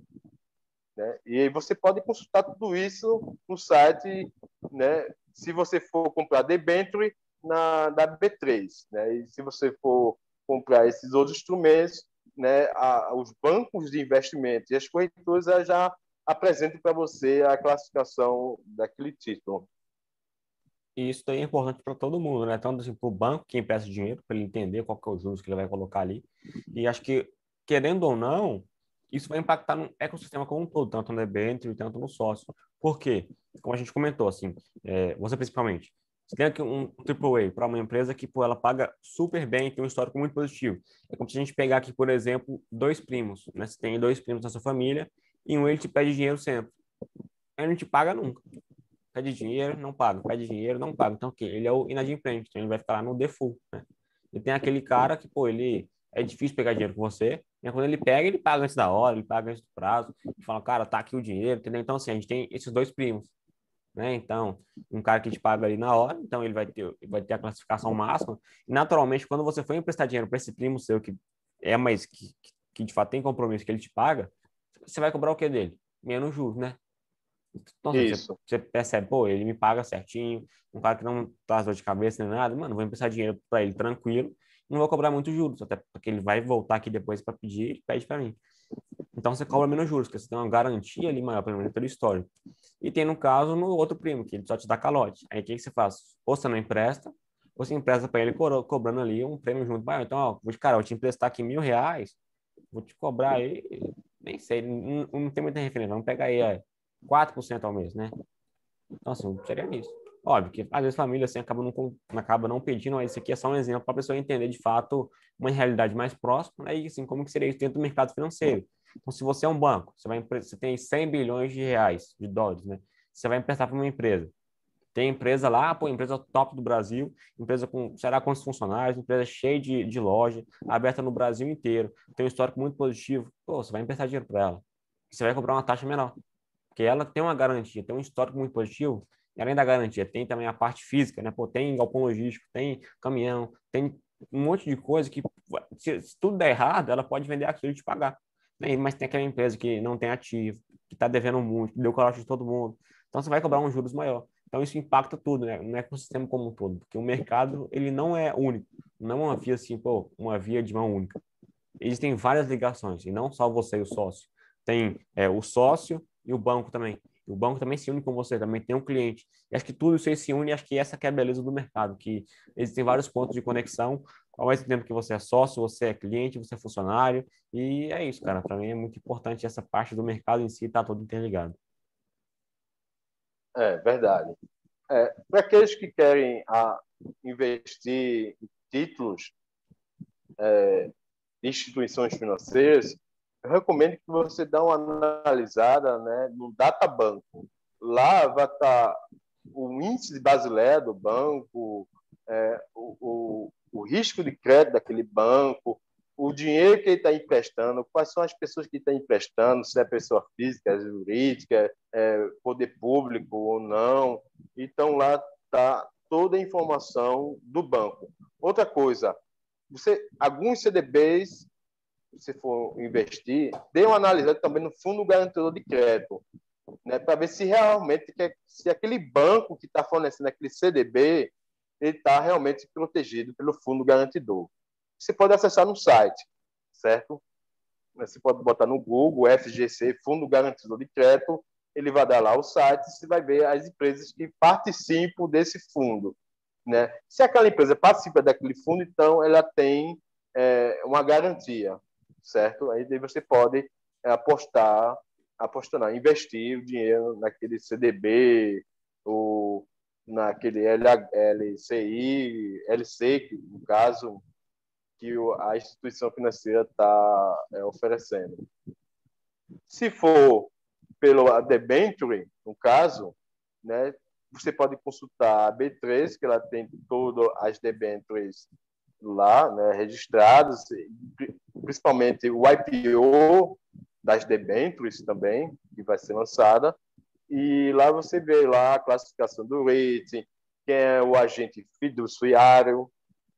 Né? E você pode consultar tudo isso no site, né? se você for comprar debentures na da B3, né? E se você for comprar esses outros instrumentos, né, a, os bancos de investimento e as corretoras já apresentam para você a classificação daquele título. E isso daí é importante para todo mundo, né? Tanto assim, para o banco que empresta dinheiro, para ele entender qual que é o juros que ele vai colocar ali. E acho que, querendo ou não, isso vai impactar no ecossistema como um todo, tanto no debênture, tanto no sócio. Por quê? Como a gente comentou, assim, é, você principalmente, você tem aqui um AAA para uma empresa que pô, ela paga super bem, tem um histórico muito positivo. É como se a gente pegar aqui, por exemplo, dois primos. Né? Você tem dois primos na sua família e um ele te pede dinheiro sempre. Ele não te paga nunca. Pede dinheiro, não paga. Pede dinheiro, não paga. Então, o quê? Ele é o inadimplente. Então, ele vai ficar lá no default. Né? E tem aquele cara que, pô, ele é difícil pegar dinheiro com você. E quando ele pega, ele paga antes da hora, ele paga antes do prazo. E fala, cara, tá aqui o dinheiro, entendeu? Então, assim, a gente tem esses dois primos né? Então, um cara que te paga ali na hora, então ele vai ter, vai ter a classificação máxima. E, naturalmente, quando você for emprestar dinheiro para esse primo seu que é mais que, que de fato tem compromisso que ele te paga, você vai cobrar o que dele? Menos juros, né? Então, assim, Isso. Você, você, percebe, pô, ele me paga certinho, um cara que não traz dor de cabeça nem nada, mano, vou emprestar dinheiro para ele tranquilo, não vou cobrar muito juros, até porque ele vai voltar aqui depois para pedir e pede para mim. Então você cobra menos juros, porque você tem uma garantia ali maior, pelo menos pelo histórico. E tem no caso no outro primo, que ele só te dá calote. Aí o que, que você faz? Ou você não empresta, ou você empresta para ele co cobrando ali um prêmio junto. Então, ó, cara, vou te emprestar aqui mil reais, vou te cobrar aí, nem sei, não, não tem muita referência, vamos pegar aí é, 4% ao mês, né? Então, assim, seria nisso. Óbvio que às vezes família assim, acaba, não, acaba não pedindo, mas isso aqui é só um exemplo para a pessoa entender de fato uma realidade mais próxima, né? e assim, como que seria isso dentro do mercado financeiro. Então, se você é um banco, você, vai, você tem 100 bilhões de reais, de dólares, né? Você vai emprestar para uma empresa. Tem empresa lá, pô, empresa top do Brasil, empresa com, será quantos funcionários, empresa cheia de, de loja, aberta no Brasil inteiro, tem um histórico muito positivo. Pô, você vai emprestar dinheiro para ela. Você vai cobrar uma taxa menor. Porque ela tem uma garantia, tem um histórico muito positivo, e além da garantia, tem também a parte física, né? Pô, tem galpão logístico, tem caminhão, tem um monte de coisa que, se, se tudo der errado, ela pode vender aquilo e te pagar. Mas tem aquela empresa que não tem ativo, que está devendo muito, deu calote de todo mundo. Então você vai cobrar um juros maior. Então isso impacta tudo, né? No ecossistema como um todo, porque o mercado ele não é único, não é uma via assim, pô, uma via de mão única. Existem várias ligações e não só você e o sócio. Tem é, o sócio e o banco também. O banco também se une com você, também tem um cliente. E acho que tudo isso aí se une, acho que essa que é a beleza do mercado, que existem vários pontos de conexão, ao mesmo tempo que você é sócio, você é cliente, você é funcionário, e é isso, cara. Para mim é muito importante essa parte do mercado em si estar tá todo interligado. É verdade. É, Para aqueles que querem a, investir em títulos é, instituições financeiras, eu recomendo que você dê uma analisada né, no databanco. Lá vai estar o índice brasileiro do banco, é, o, o, o, risco de crédito daquele banco, o dinheiro que ele está emprestando, quais são as pessoas que estão emprestando, se é pessoa física, jurídica, é, poder público ou não. Então, lá está toda a informação do banco. Outra coisa, você, alguns CDBs você for investir, dê uma analisada também no fundo garantidor de crédito, né, para ver se realmente se aquele banco que está fornecendo aquele CDB ele está realmente protegido pelo fundo garantidor. Você pode acessar no site, certo? Você pode botar no Google FGC Fundo Garantidor de Crédito, ele vai dar lá o site, você vai ver as empresas que participam desse fundo. Né? Se aquela empresa participa daquele fundo, então ela tem é, uma garantia certo? Aí você pode apostar, apostar, investir o dinheiro naquele CDB ou naquele LCI, LC, no caso, que a instituição financeira está é, oferecendo. Se for pelo debenture, no caso, né, você pode consultar a B3, que ela tem todas as debentures lá, né, registradas, principalmente o IPO das debentures também, que vai ser lançada, e lá você vê lá a classificação do rating, quem é o agente fiduciário,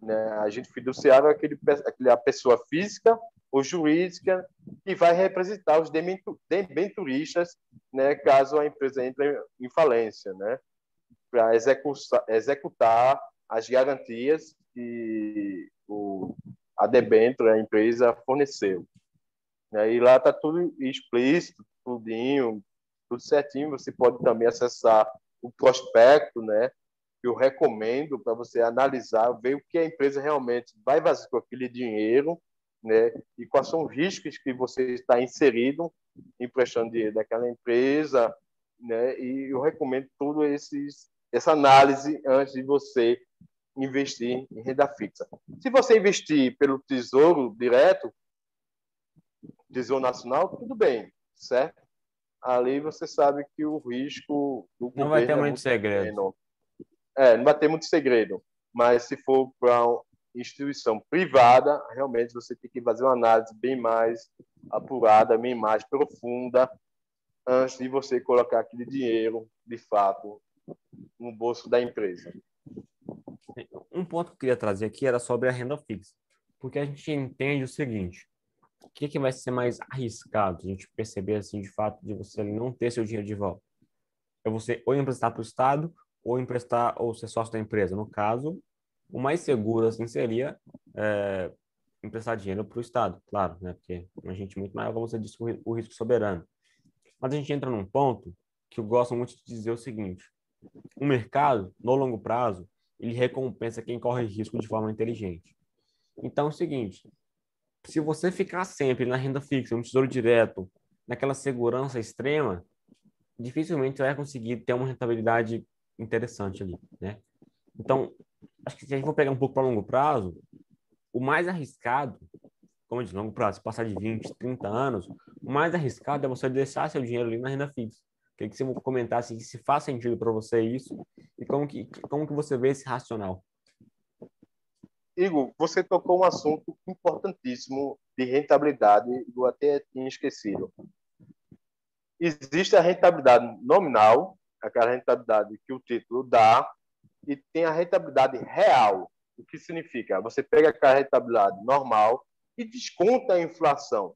né? Agente fiduciário é aquele, aquele, a pessoa física ou jurídica que vai representar os debenturistas, né, caso a empresa entre em falência, né, para executar, executar as garantias que o, a debênture, a empresa, forneceu. E lá está tudo explícito, tudinho, tudo certinho. Você pode também acessar o prospecto, né? Que eu recomendo para você analisar, ver o que a empresa realmente vai fazer com aquele dinheiro, né? E quais são os riscos que você está inserido emprestando dinheiro daquela empresa, né? E eu recomendo tudo esses essa análise antes de você investir em renda fixa. Se você investir pelo Tesouro direto, Tesouro Nacional, tudo bem, certo? Ali você sabe que o risco do não vai ter é muito segredo. Pequeno. É, não vai ter muito segredo. Mas se for para instituição privada, realmente você tem que fazer uma análise bem mais apurada, bem mais profunda, antes de você colocar aquele dinheiro, de fato, no bolso da empresa. Um ponto que eu queria trazer aqui era sobre a renda fixa, porque a gente entende o seguinte: o que, que vai ser mais arriscado? A gente perceber assim de fato de você não ter seu dinheiro de volta. É você ou emprestar para o Estado ou emprestar ou ser sócio da empresa. No caso, o mais seguro assim seria é, emprestar dinheiro para o Estado, claro, né? Porque a gente muito maior, como você disse, o risco soberano. Mas a gente entra num ponto que eu gosto muito de dizer o seguinte: o mercado, no longo prazo, ele recompensa quem corre risco de forma inteligente. Então é o seguinte, se você ficar sempre na renda fixa, no tesouro direto, naquela segurança extrema, dificilmente você vai conseguir ter uma rentabilidade interessante ali, né? Então, acho que se a gente for pegar um pouco para longo prazo, o mais arriscado, como de longo prazo, passar de 20, 30 anos, o mais arriscado é você deixar seu dinheiro ali na renda fixa. Queria que você comentasse se faz sentido para você isso e como que, como que você vê esse racional. Igor, você tocou um assunto importantíssimo de rentabilidade, eu até tinha esquecido. Existe a rentabilidade nominal, aquela rentabilidade que o título dá, e tem a rentabilidade real. O que significa? Você pega aquela rentabilidade normal e desconta a inflação.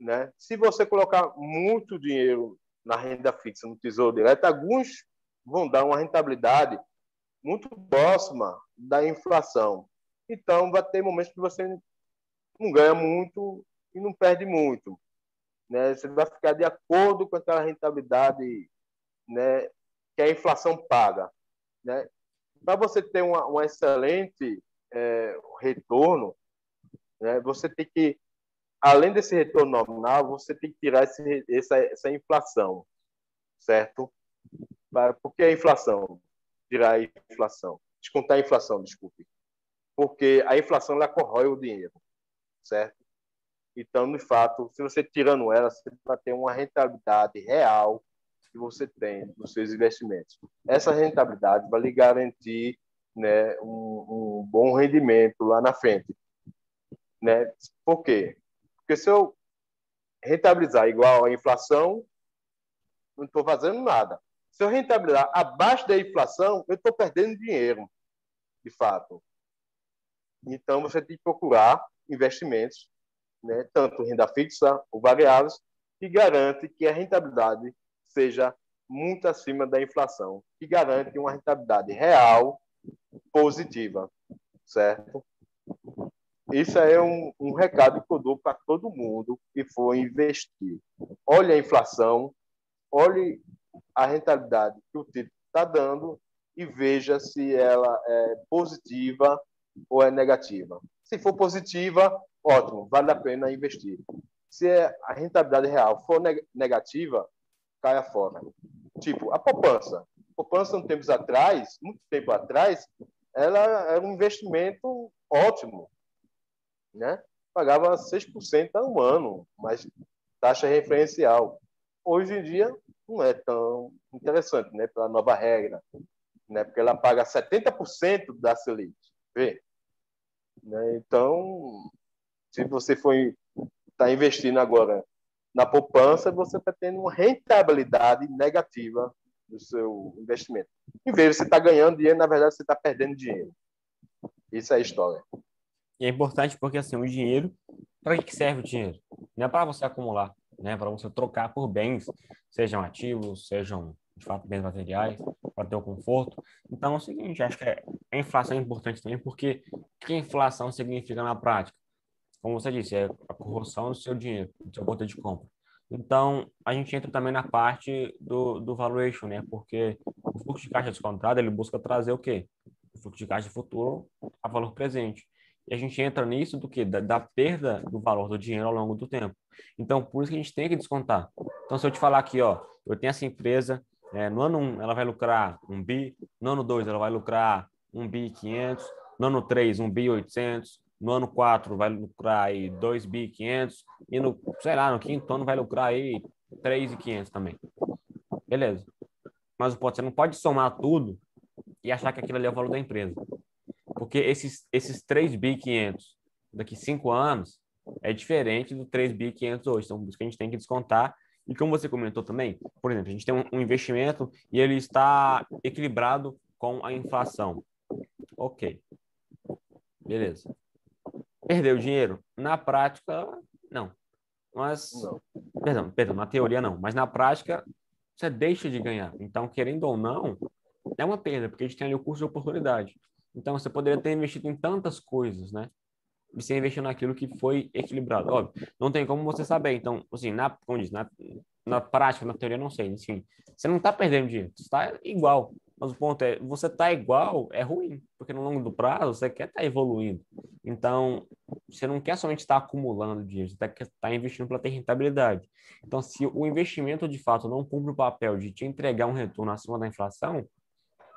Né? Se você colocar muito dinheiro na renda fixa, no Tesouro Direto, alguns vão dar uma rentabilidade muito próxima da inflação. Então, vai ter momentos que você não ganha muito e não perde muito. Né? Você vai ficar de acordo com aquela rentabilidade né, que a inflação paga. Né? Para você ter um excelente é, retorno, né, você tem que além desse retorno nominal, você tem que tirar esse, essa, essa inflação, certo? Por que a inflação? Tirar a inflação. Descontar a inflação, desculpe. Porque a inflação ela corrói o dinheiro, certo? Então, de fato, se você tirando ela, você vai ter uma rentabilidade real que você tem nos seus investimentos. Essa rentabilidade vai lhe garantir né, um, um bom rendimento lá na frente. Né? Por quê? Porque se eu rentabilizar igual à inflação, não estou fazendo nada. Se eu rentabilizar abaixo da inflação, eu estou perdendo dinheiro, de fato. Então, você tem que procurar investimentos, né, tanto renda fixa ou variáveis, que garante que a rentabilidade seja muito acima da inflação, que garante uma rentabilidade real positiva, certo? Isso é um, um recado que eu dou para todo mundo que for investir. Olhe a inflação, olhe a rentabilidade que o título está dando e veja se ela é positiva ou é negativa. Se for positiva, ótimo, vale a pena investir. Se a rentabilidade real for negativa, caia fora. Tipo, a poupança. A poupança, uns tempos atrás, muito tempo atrás, ela era um investimento ótimo. Né? Pagava 6% a um ano, mas taxa referencial. Hoje em dia, não é tão interessante né, pela nova regra, né, porque ela paga 70% da Selic. Vê? Né? Então, se você for está investindo agora na poupança, você está tendo uma rentabilidade negativa do seu investimento. Em vez de você estar tá ganhando dinheiro, na verdade, você está perdendo dinheiro. Isso é a história. E é importante porque, assim, o dinheiro, para que serve o dinheiro? Não é para você acumular, né? para você trocar por bens, sejam ativos, sejam, de fato, bens materiais, para ter o conforto. Então, é o seguinte, acho que a inflação é importante também, porque o que a inflação significa na prática? como você disse, é a corrosão do seu dinheiro, do seu poder de compra. Então, a gente entra também na parte do, do valuation, né? Porque o fluxo de caixa descontado, ele busca trazer o quê? O fluxo de caixa futuro a valor presente. E a gente entra nisso do quê? Da, da, perda do valor do dinheiro ao longo do tempo. Então, por isso que a gente tem que descontar. Então, se eu te falar aqui, ó, eu tenho essa empresa, é, no ano 1 ela vai lucrar um bi, no ano 2 ela vai lucrar um bi 500, no ano 3 um bi 800, no ano 4 vai lucrar aí 2.500 e no, sei lá, no quinto ano vai lucrar aí 3.500 também. Beleza. Mas você não pode somar tudo e achar que aquilo ali é o valor da empresa. Porque esses, esses 3.500 daqui 5 anos é diferente do 3.500 hoje. Então, por isso que a gente tem que descontar. E como você comentou também, por exemplo, a gente tem um, um investimento e ele está equilibrado com a inflação. Ok. Beleza. Perdeu dinheiro? Na prática, não. Mas, não. Perdão, perdão, na teoria não, mas na prática você deixa de ganhar. Então, querendo ou não, é uma perda, porque a gente tem ali o custo de oportunidade. Então, você poderia ter investido em tantas coisas, né? E você investiu naquilo que foi equilibrado. Óbvio, não tem como você saber. Então, assim, na, como diz, na, na prática, na teoria, não sei. Enfim, você não está perdendo dinheiro, você está igual. Mas o ponto é, você tá igual é ruim, porque no longo do prazo você quer estar tá evoluindo. Então, você não quer somente estar tá acumulando dinheiro, você quer estar tá investindo para ter rentabilidade. Então, se o investimento de fato não cumpre o papel de te entregar um retorno acima da inflação,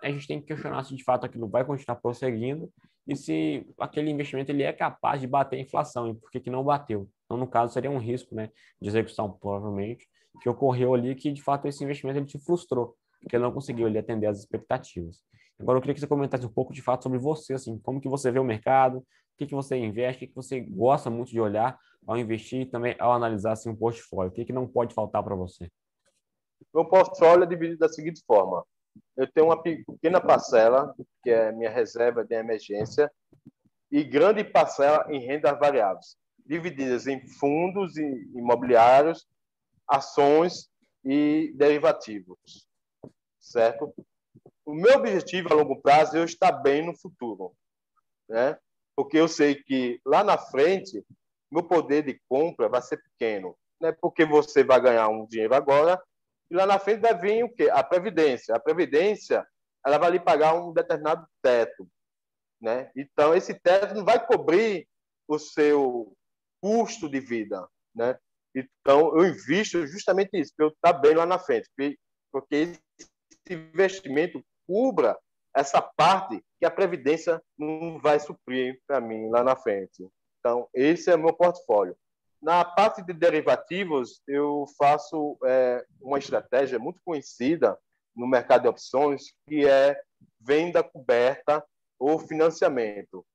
a gente tem que questionar se de fato aquilo vai continuar prosseguindo e se aquele investimento ele é capaz de bater a inflação e por que, que não bateu. Então, no caso, seria um risco né, de execução, provavelmente, que ocorreu ali que de fato esse investimento ele te frustrou porque ele não conseguiu ali, atender as expectativas. Agora, eu queria que você comentasse um pouco, de fato, sobre você, assim, como que você vê o mercado, o que, que você investe, o que, que você gosta muito de olhar ao investir e também ao analisar assim, um portfólio. O que, que não pode faltar para você? Meu portfólio é dividido da seguinte forma. Eu tenho uma pequena parcela, que é minha reserva de emergência, e grande parcela em rendas variáveis, divididas em fundos imobiliários, ações e derivativos certo? O meu objetivo a longo prazo é eu estar bem no futuro, né? Porque eu sei que lá na frente meu poder de compra vai ser pequeno, né? Porque você vai ganhar um dinheiro agora e lá na frente vai vir o quê? A previdência. A previdência ela vai lhe pagar um determinado teto, né? Então esse teto não vai cobrir o seu custo de vida, né? Então eu invisto justamente isso, para eu estar bem lá na frente, porque investimento cubra essa parte que a Previdência não vai suprir para mim lá na frente. Então, esse é o meu portfólio. Na parte de derivativos, eu faço é, uma estratégia muito conhecida no mercado de opções, que é venda coberta ou financiamento.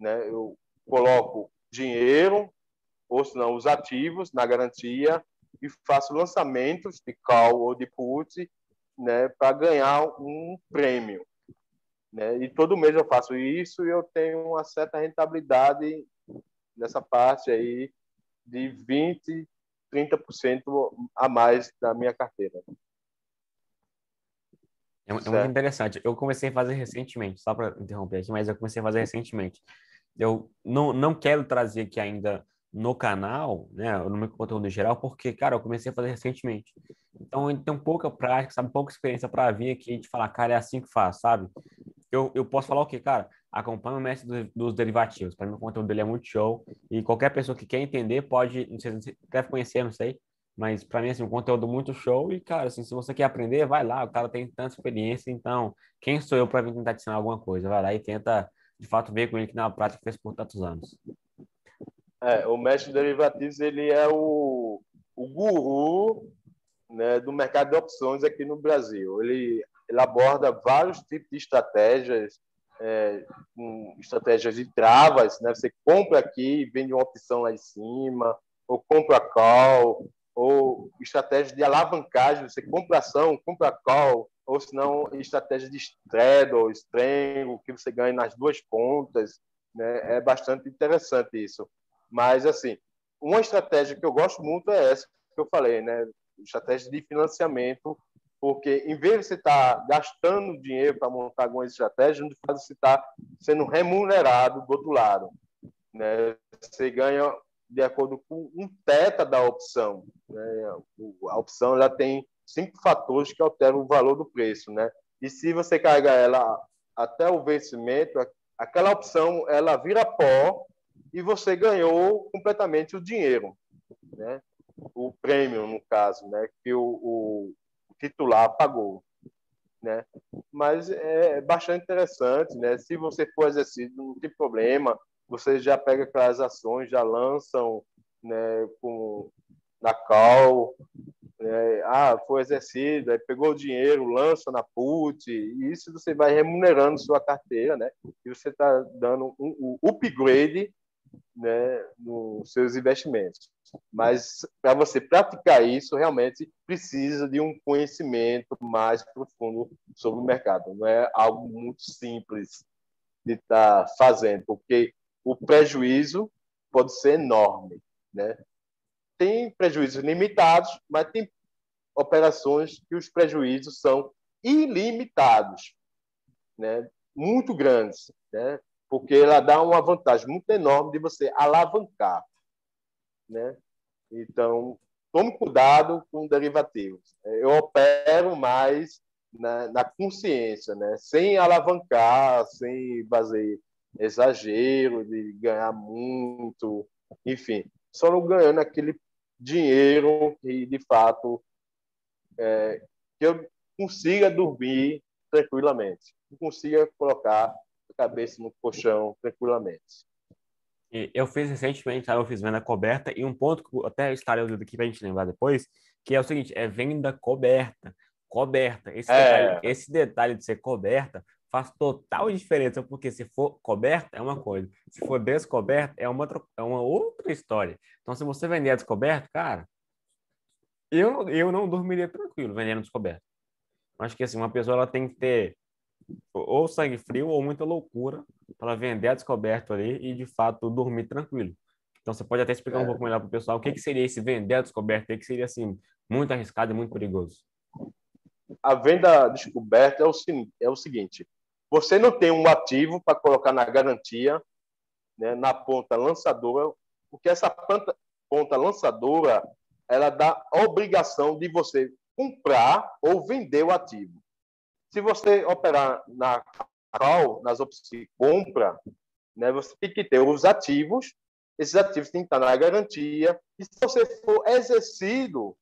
Né? Eu coloco dinheiro, ou se não, os ativos na garantia, e faço lançamentos de call ou de put né, para ganhar um prêmio. Né? E todo mês eu faço isso e eu tenho uma certa rentabilidade nessa parte aí de 20, 30% a mais da minha carteira. É, é muito interessante. Eu comecei a fazer recentemente, só para interromper aqui, mas eu comecei a fazer recentemente. Eu não, não quero trazer aqui ainda no canal, né, no meu conteúdo geral, porque, cara, eu comecei a fazer recentemente. Então, ele tem pouca prática, sabe, pouca experiência para vir aqui e falar, cara, é assim que faz, sabe? eu, eu posso falar o quê, cara? Acompanha o mestre dos, dos derivativos. Para mim, o conteúdo dele é muito show. E qualquer pessoa que quer entender pode, não sei se deve conhecer, não sei. Mas para mim, assim, um conteúdo muito show. E, cara, assim, se você quer aprender, vai lá. O cara tem tanta experiência. Então, quem sou eu para tentar te ensinar alguma coisa? Vai lá e tenta, de fato, ver com ele que na prática fez por tantos anos. É, o mestre de derivativos, ele é o, o guru né, do mercado de opções aqui no Brasil. Ele, ele aborda vários tipos de estratégias, é, estratégias de travas, né? Você compra aqui, vende uma opção lá em cima, ou compra call, ou estratégia de alavancagem, você compra ação, compra call, ou se não, estratégia de straddle, strangle, que você ganha nas duas pontas, né? É bastante interessante isso. Mas, assim, uma estratégia que eu gosto muito é essa que eu falei, né? Estratégia de financiamento, porque em vez de você estar tá gastando dinheiro para montar algumas estratégias, no caso você está sendo remunerado do outro lado. Né? Você ganha de acordo com um teta da opção. Né? A opção ela tem cinco fatores que alteram o valor do preço, né? E se você carregar ela até o vencimento, aquela opção ela vira pó e você ganhou completamente o dinheiro, né? O prêmio, no caso, né? Que o, o titular pagou, né? Mas é bastante interessante, né? Se você for exercido, não tem problema, você já pega aquelas ações, já lançam, né? Com na call, né? ah, foi exercido, aí pegou o dinheiro, lança na put, e isso você vai remunerando sua carteira, né? E você está dando um, um upgrade né, nos seus investimentos. Mas para você praticar isso, realmente precisa de um conhecimento mais profundo sobre o mercado. Não é algo muito simples de estar tá fazendo, porque o prejuízo pode ser enorme, né? Tem prejuízos limitados, mas tem operações que os prejuízos são ilimitados, né? Muito grandes, né? Porque ela dá uma vantagem muito enorme de você alavancar, né? Então, tome cuidado com derivativos. Eu opero mais na, na consciência, né? Sem alavancar, sem fazer exagero de ganhar muito, enfim, só não ganhando aquele dinheiro que de fato é, que eu consiga dormir tranquilamente, que consiga colocar cabeça no colchão tranquilamente. Eu fiz recentemente, eu fiz venda coberta, e um ponto que até estarei usando aqui para a gente lembrar depois, que é o seguinte, é venda coberta. Coberta. Esse, é. detalhe, esse detalhe de ser coberta faz total diferença, porque se for coberta é uma coisa, se for descoberta é uma, é uma outra história. Então, se você vender a descoberto, cara, eu, eu não dormiria tranquilo vendendo descoberto. Acho que assim, uma pessoa ela tem que ter ou sangue frio ou muita loucura para vender a descoberto ali e, de fato, dormir tranquilo. Então, você pode até explicar é. um pouco melhor para o pessoal o que, que seria esse vender a o que, que seria, assim, muito arriscado e muito perigoso. A venda descoberta é o, é o seguinte, você não tem um ativo para colocar na garantia, né, na ponta lançadora, porque essa ponta, ponta lançadora, ela dá a obrigação de você comprar ou vender o ativo. Se você operar na call, nas opções de compra, né, você tem que ter os ativos, esses ativos têm que estar na garantia, e se você for exercido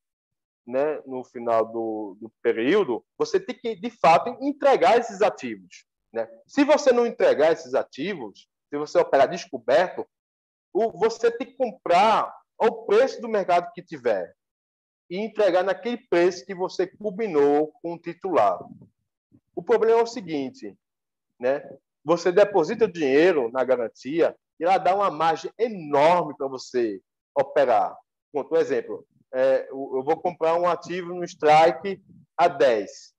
né, no final do, do período, você tem que, de fato, entregar esses ativos. Né? Se você não entregar esses ativos, se você operar descoberto, o, você tem que comprar ao preço do mercado que tiver e entregar naquele preço que você combinou com o titular. O problema é o seguinte, né? Você deposita o dinheiro na garantia e ela dá uma margem enorme para você operar. Por exemplo, é, eu vou comprar um ativo no Strike a 10,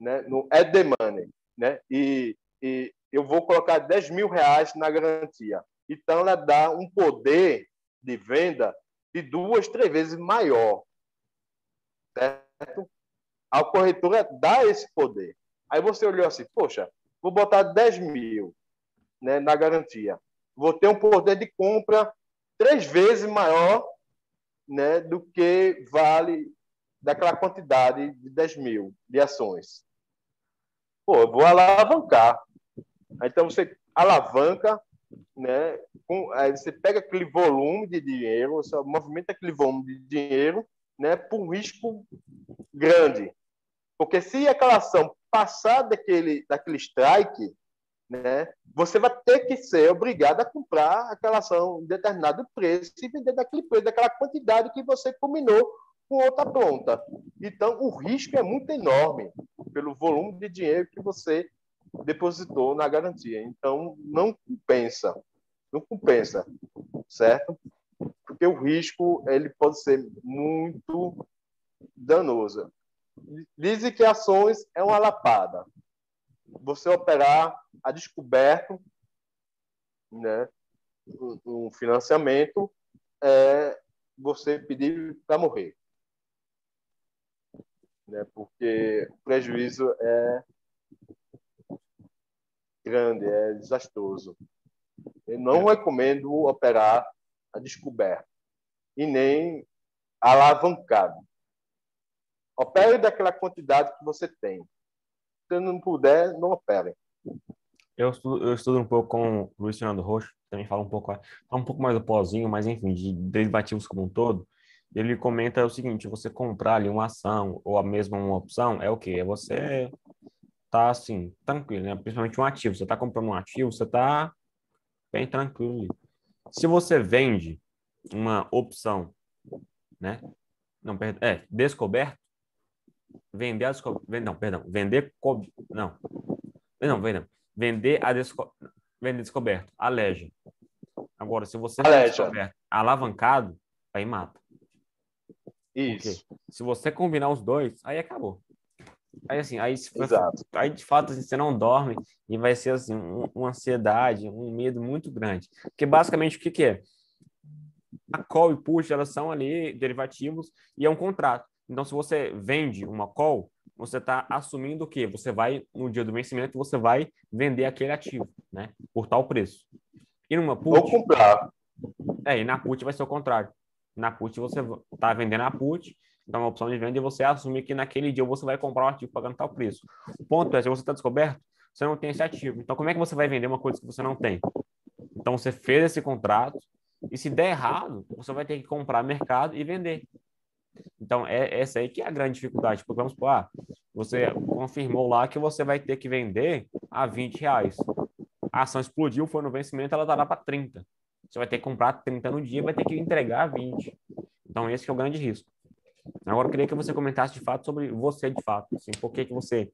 né? no Add Money, né? E, e eu vou colocar 10 mil reais na garantia. Então, ela dá um poder de venda de duas, três vezes maior. Certo? A corretora dá esse poder. Aí você olhou assim, poxa, vou botar 10 mil né, na garantia. Vou ter um poder de compra três vezes maior né, do que vale daquela quantidade de 10 mil de ações. Pô, eu vou alavancar. Então você alavanca, né? Com, aí você pega aquele volume de dinheiro, você movimenta aquele volume de dinheiro, né? Por um risco grande, porque se aquela ação passar daquele daquele strike, né? Você vai ter que ser obrigado a comprar aquela ação em determinado preço e vender daquele preço, daquela quantidade que você combinou com outra ponta. Então, o risco é muito enorme pelo volume de dinheiro que você depositou na garantia. Então, não compensa. Não compensa, certo? Porque o risco ele pode ser muito danoso. Dizem que ações é uma lapada você operar a descoberto né, um financiamento, é você pedir para morrer. Né, porque o prejuízo é grande, é desastroso. Eu não recomendo operar a descoberto e nem alavancado. Opere daquela quantidade que você tem se não puder, não opere. Eu estudo, eu estudo um pouco com o Luiz Fernando Rocha, também fala um pouco, fala um pouco mais do pozinho, mas enfim, de derivativos como um todo. Ele comenta o seguinte: você comprar ali uma ação ou a mesma uma opção é o quê? É você tá assim, tranquilo, né? Principalmente um ativo. Você tá comprando um ativo, você tá bem tranquilo. Se você vende uma opção, né? Não, é, descoberto, vender a desco... não, perdão, vender co... não. Não, não. Vender a desco... vender descoberto, aleja. Agora, se você vender alavancado, aí mata. Isso. Porque se você combinar os dois, aí acabou. Aí assim, aí, for, aí de fato assim, você não dorme e vai ser assim, um, uma ansiedade, um medo muito grande. Porque basicamente o que, que é? A call e push, elas são ali derivativos e é um contrato. Então, se você vende uma call, você está assumindo o quê? Você vai, no dia do vencimento, você vai vender aquele ativo, né? Por tal preço. E numa put... Vou comprar. É, e na put vai ser o contrário. Na put você está vendendo a put, então é uma opção de venda e você assumir que naquele dia você vai comprar o ativo pagando tal preço. O ponto é, se você está descoberto, você não tem esse ativo. Então, como é que você vai vender uma coisa que você não tem? Então, você fez esse contrato e se der errado, você vai ter que comprar mercado e vender. Então, é essa aí que é a grande dificuldade. Porque vamos supor, ah, você confirmou lá que você vai ter que vender a 20 reais. A ação explodiu, foi no vencimento, ela dará para 30. Você vai ter que comprar 30 no dia vai ter que entregar 20. Então, esse é o grande risco. Agora, eu queria que você comentasse de fato sobre você, de fato. Assim, por que, que você.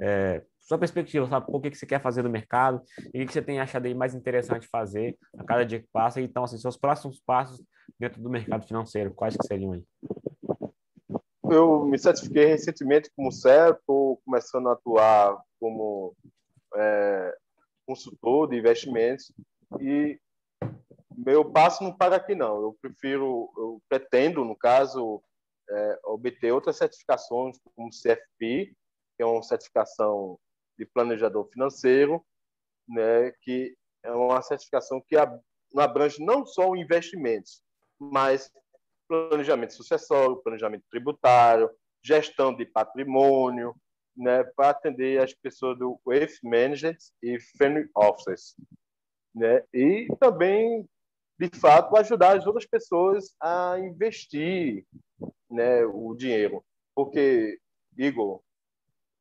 É, sua perspectiva, sabe? Por que, que você quer fazer no mercado e o que, que você tem achado aí mais interessante fazer a cada dia que passa. Então, assim, seus próximos passos dentro do mercado financeiro, quais que seriam aí? Eu me certifiquei recentemente como CER, estou começando a atuar como é, consultor de investimentos e meu passo não para aqui não. Eu prefiro, eu pretendo, no caso, é, obter outras certificações como CFP, que é uma certificação de planejador financeiro, né, que é uma certificação que abrange não só investimentos, mas planejamento sucessório, planejamento tributário, gestão de patrimônio, né, para atender as pessoas do Wealth Management e Family Offices. Né, e também, de fato, ajudar as outras pessoas a investir né, o dinheiro. Porque, Igor,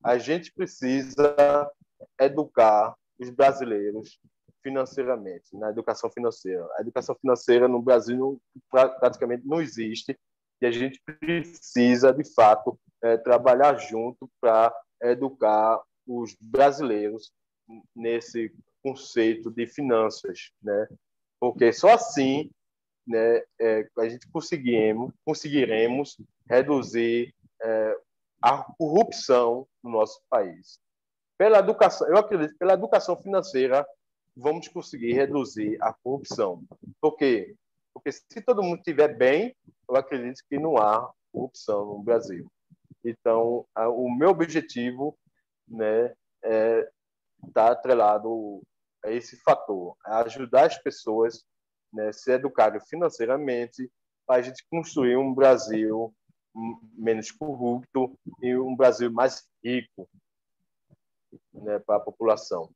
a gente precisa educar os brasileiros financeiramente, na educação financeira. A educação financeira no Brasil praticamente não existe e a gente precisa, de fato, é, trabalhar junto para educar os brasileiros nesse conceito de finanças, né? Porque só assim, né, é, a gente conseguiremos, conseguiremos reduzir é, a corrupção no nosso país. Pela educação, eu acredito, pela educação financeira, vamos conseguir reduzir a corrupção. Por quê? Porque se todo mundo estiver bem, eu acredito que não há corrupção no Brasil. Então, o meu objetivo né, é estar tá atrelado a esse fator, a ajudar as pessoas né, se educarem financeiramente para a gente construir um Brasil menos corrupto e um Brasil mais rico né, para a população.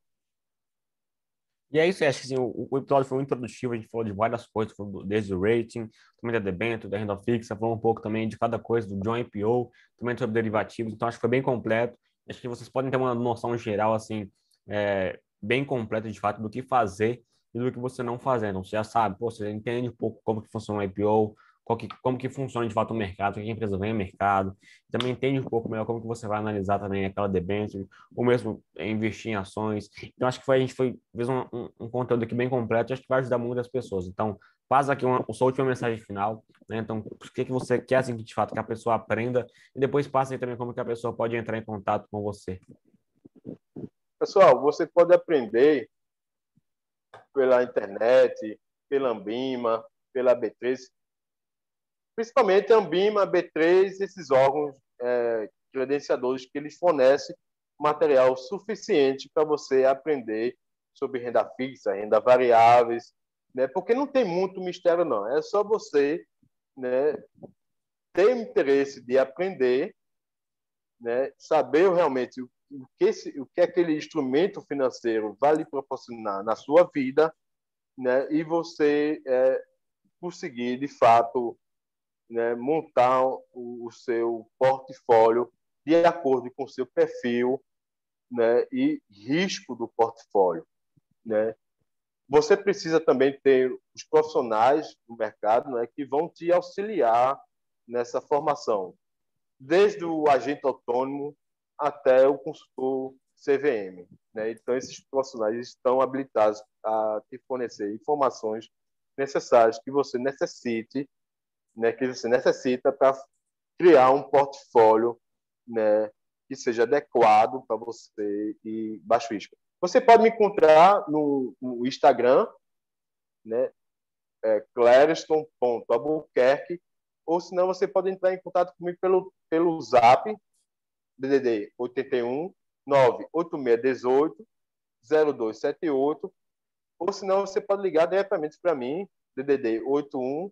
E é isso, acho que assim, o, o, episódio foi muito produtivo, a gente falou de várias coisas, desde o rating, também da debênture, da renda fixa, falou um pouco também de cada coisa, do John IPO, também sobre derivativos, então acho que foi bem completo. Acho que vocês podem ter uma noção geral, assim, é, bem completa de fato do que fazer e do que você não fazer. Então, você já sabe, pô, você entende um pouco como que funciona o IPO, que, como que funciona de fato o mercado, que a empresa vem ao mercado, também entende um pouco melhor como que você vai analisar também aquela debênture, ou mesmo investir em ações. Então, acho que foi, a gente foi, fez um, um, um conteúdo aqui bem completo, acho que vai ajudar muitas pessoas. Então, faz aqui uma, sua última mensagem final, né? Então, o que, que você quer, assim, que de fato que a pessoa aprenda, e depois passa aí também como que a pessoa pode entrar em contato com você. Pessoal, você pode aprender pela internet, pela Ambima, pela B3, principalmente a Ambima, B3, esses órgãos é, credenciadores que eles fornecem material suficiente para você aprender sobre renda fixa, renda variáveis, né? Porque não tem muito mistério não, é só você, né, ter interesse de aprender, né, saber realmente o que, esse, o que aquele instrumento financeiro vai lhe proporcionar na sua vida, né, e você é, conseguir de fato né, montar o, o, seu portfólio de acordo com o seu perfil né, e risco do portfólio. Né. Você precisa também ter os profissionais do mercado né, que vão te auxiliar nessa formação, desde o agente autônomo até o consultor CVM. Né? Então, esses profissionais estão habilitados a te fornecer informações necessárias que você necessite né, que você necessita para criar um portfólio né, que seja adequado para você e baixo risco. Você pode me encontrar no, no Instagram, né, é, clareston.albuquerque, ou senão você pode entrar em contato comigo pelo, pelo Zap, DDD 81 98618 0278, ou senão você pode ligar diretamente para mim, DDD 81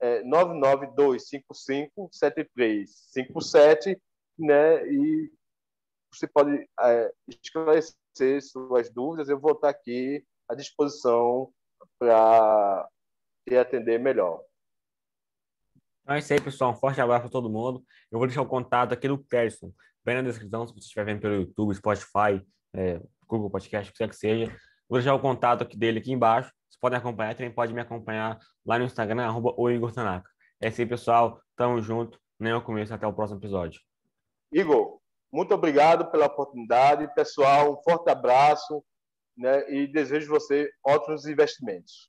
é, 992557357, né? E você pode é, esclarecer suas dúvidas. Eu vou estar aqui à disposição para te atender melhor. Então é isso aí, pessoal. Um forte abraço para todo mundo. Eu vou deixar o contato aqui do Kerson bem na descrição, se você estiver vendo pelo YouTube, Spotify, é, Google Podcast, o que quer que seja. Vou deixar o contato aqui dele aqui embaixo. Vocês podem acompanhar, também pode me acompanhar lá no Instagram, arroba o Igor Tanaka. É isso aí, pessoal. Tamo junto. Nem ao começo, até o próximo episódio. Igor, muito obrigado pela oportunidade. Pessoal, um forte abraço né, e desejo você ótimos investimentos.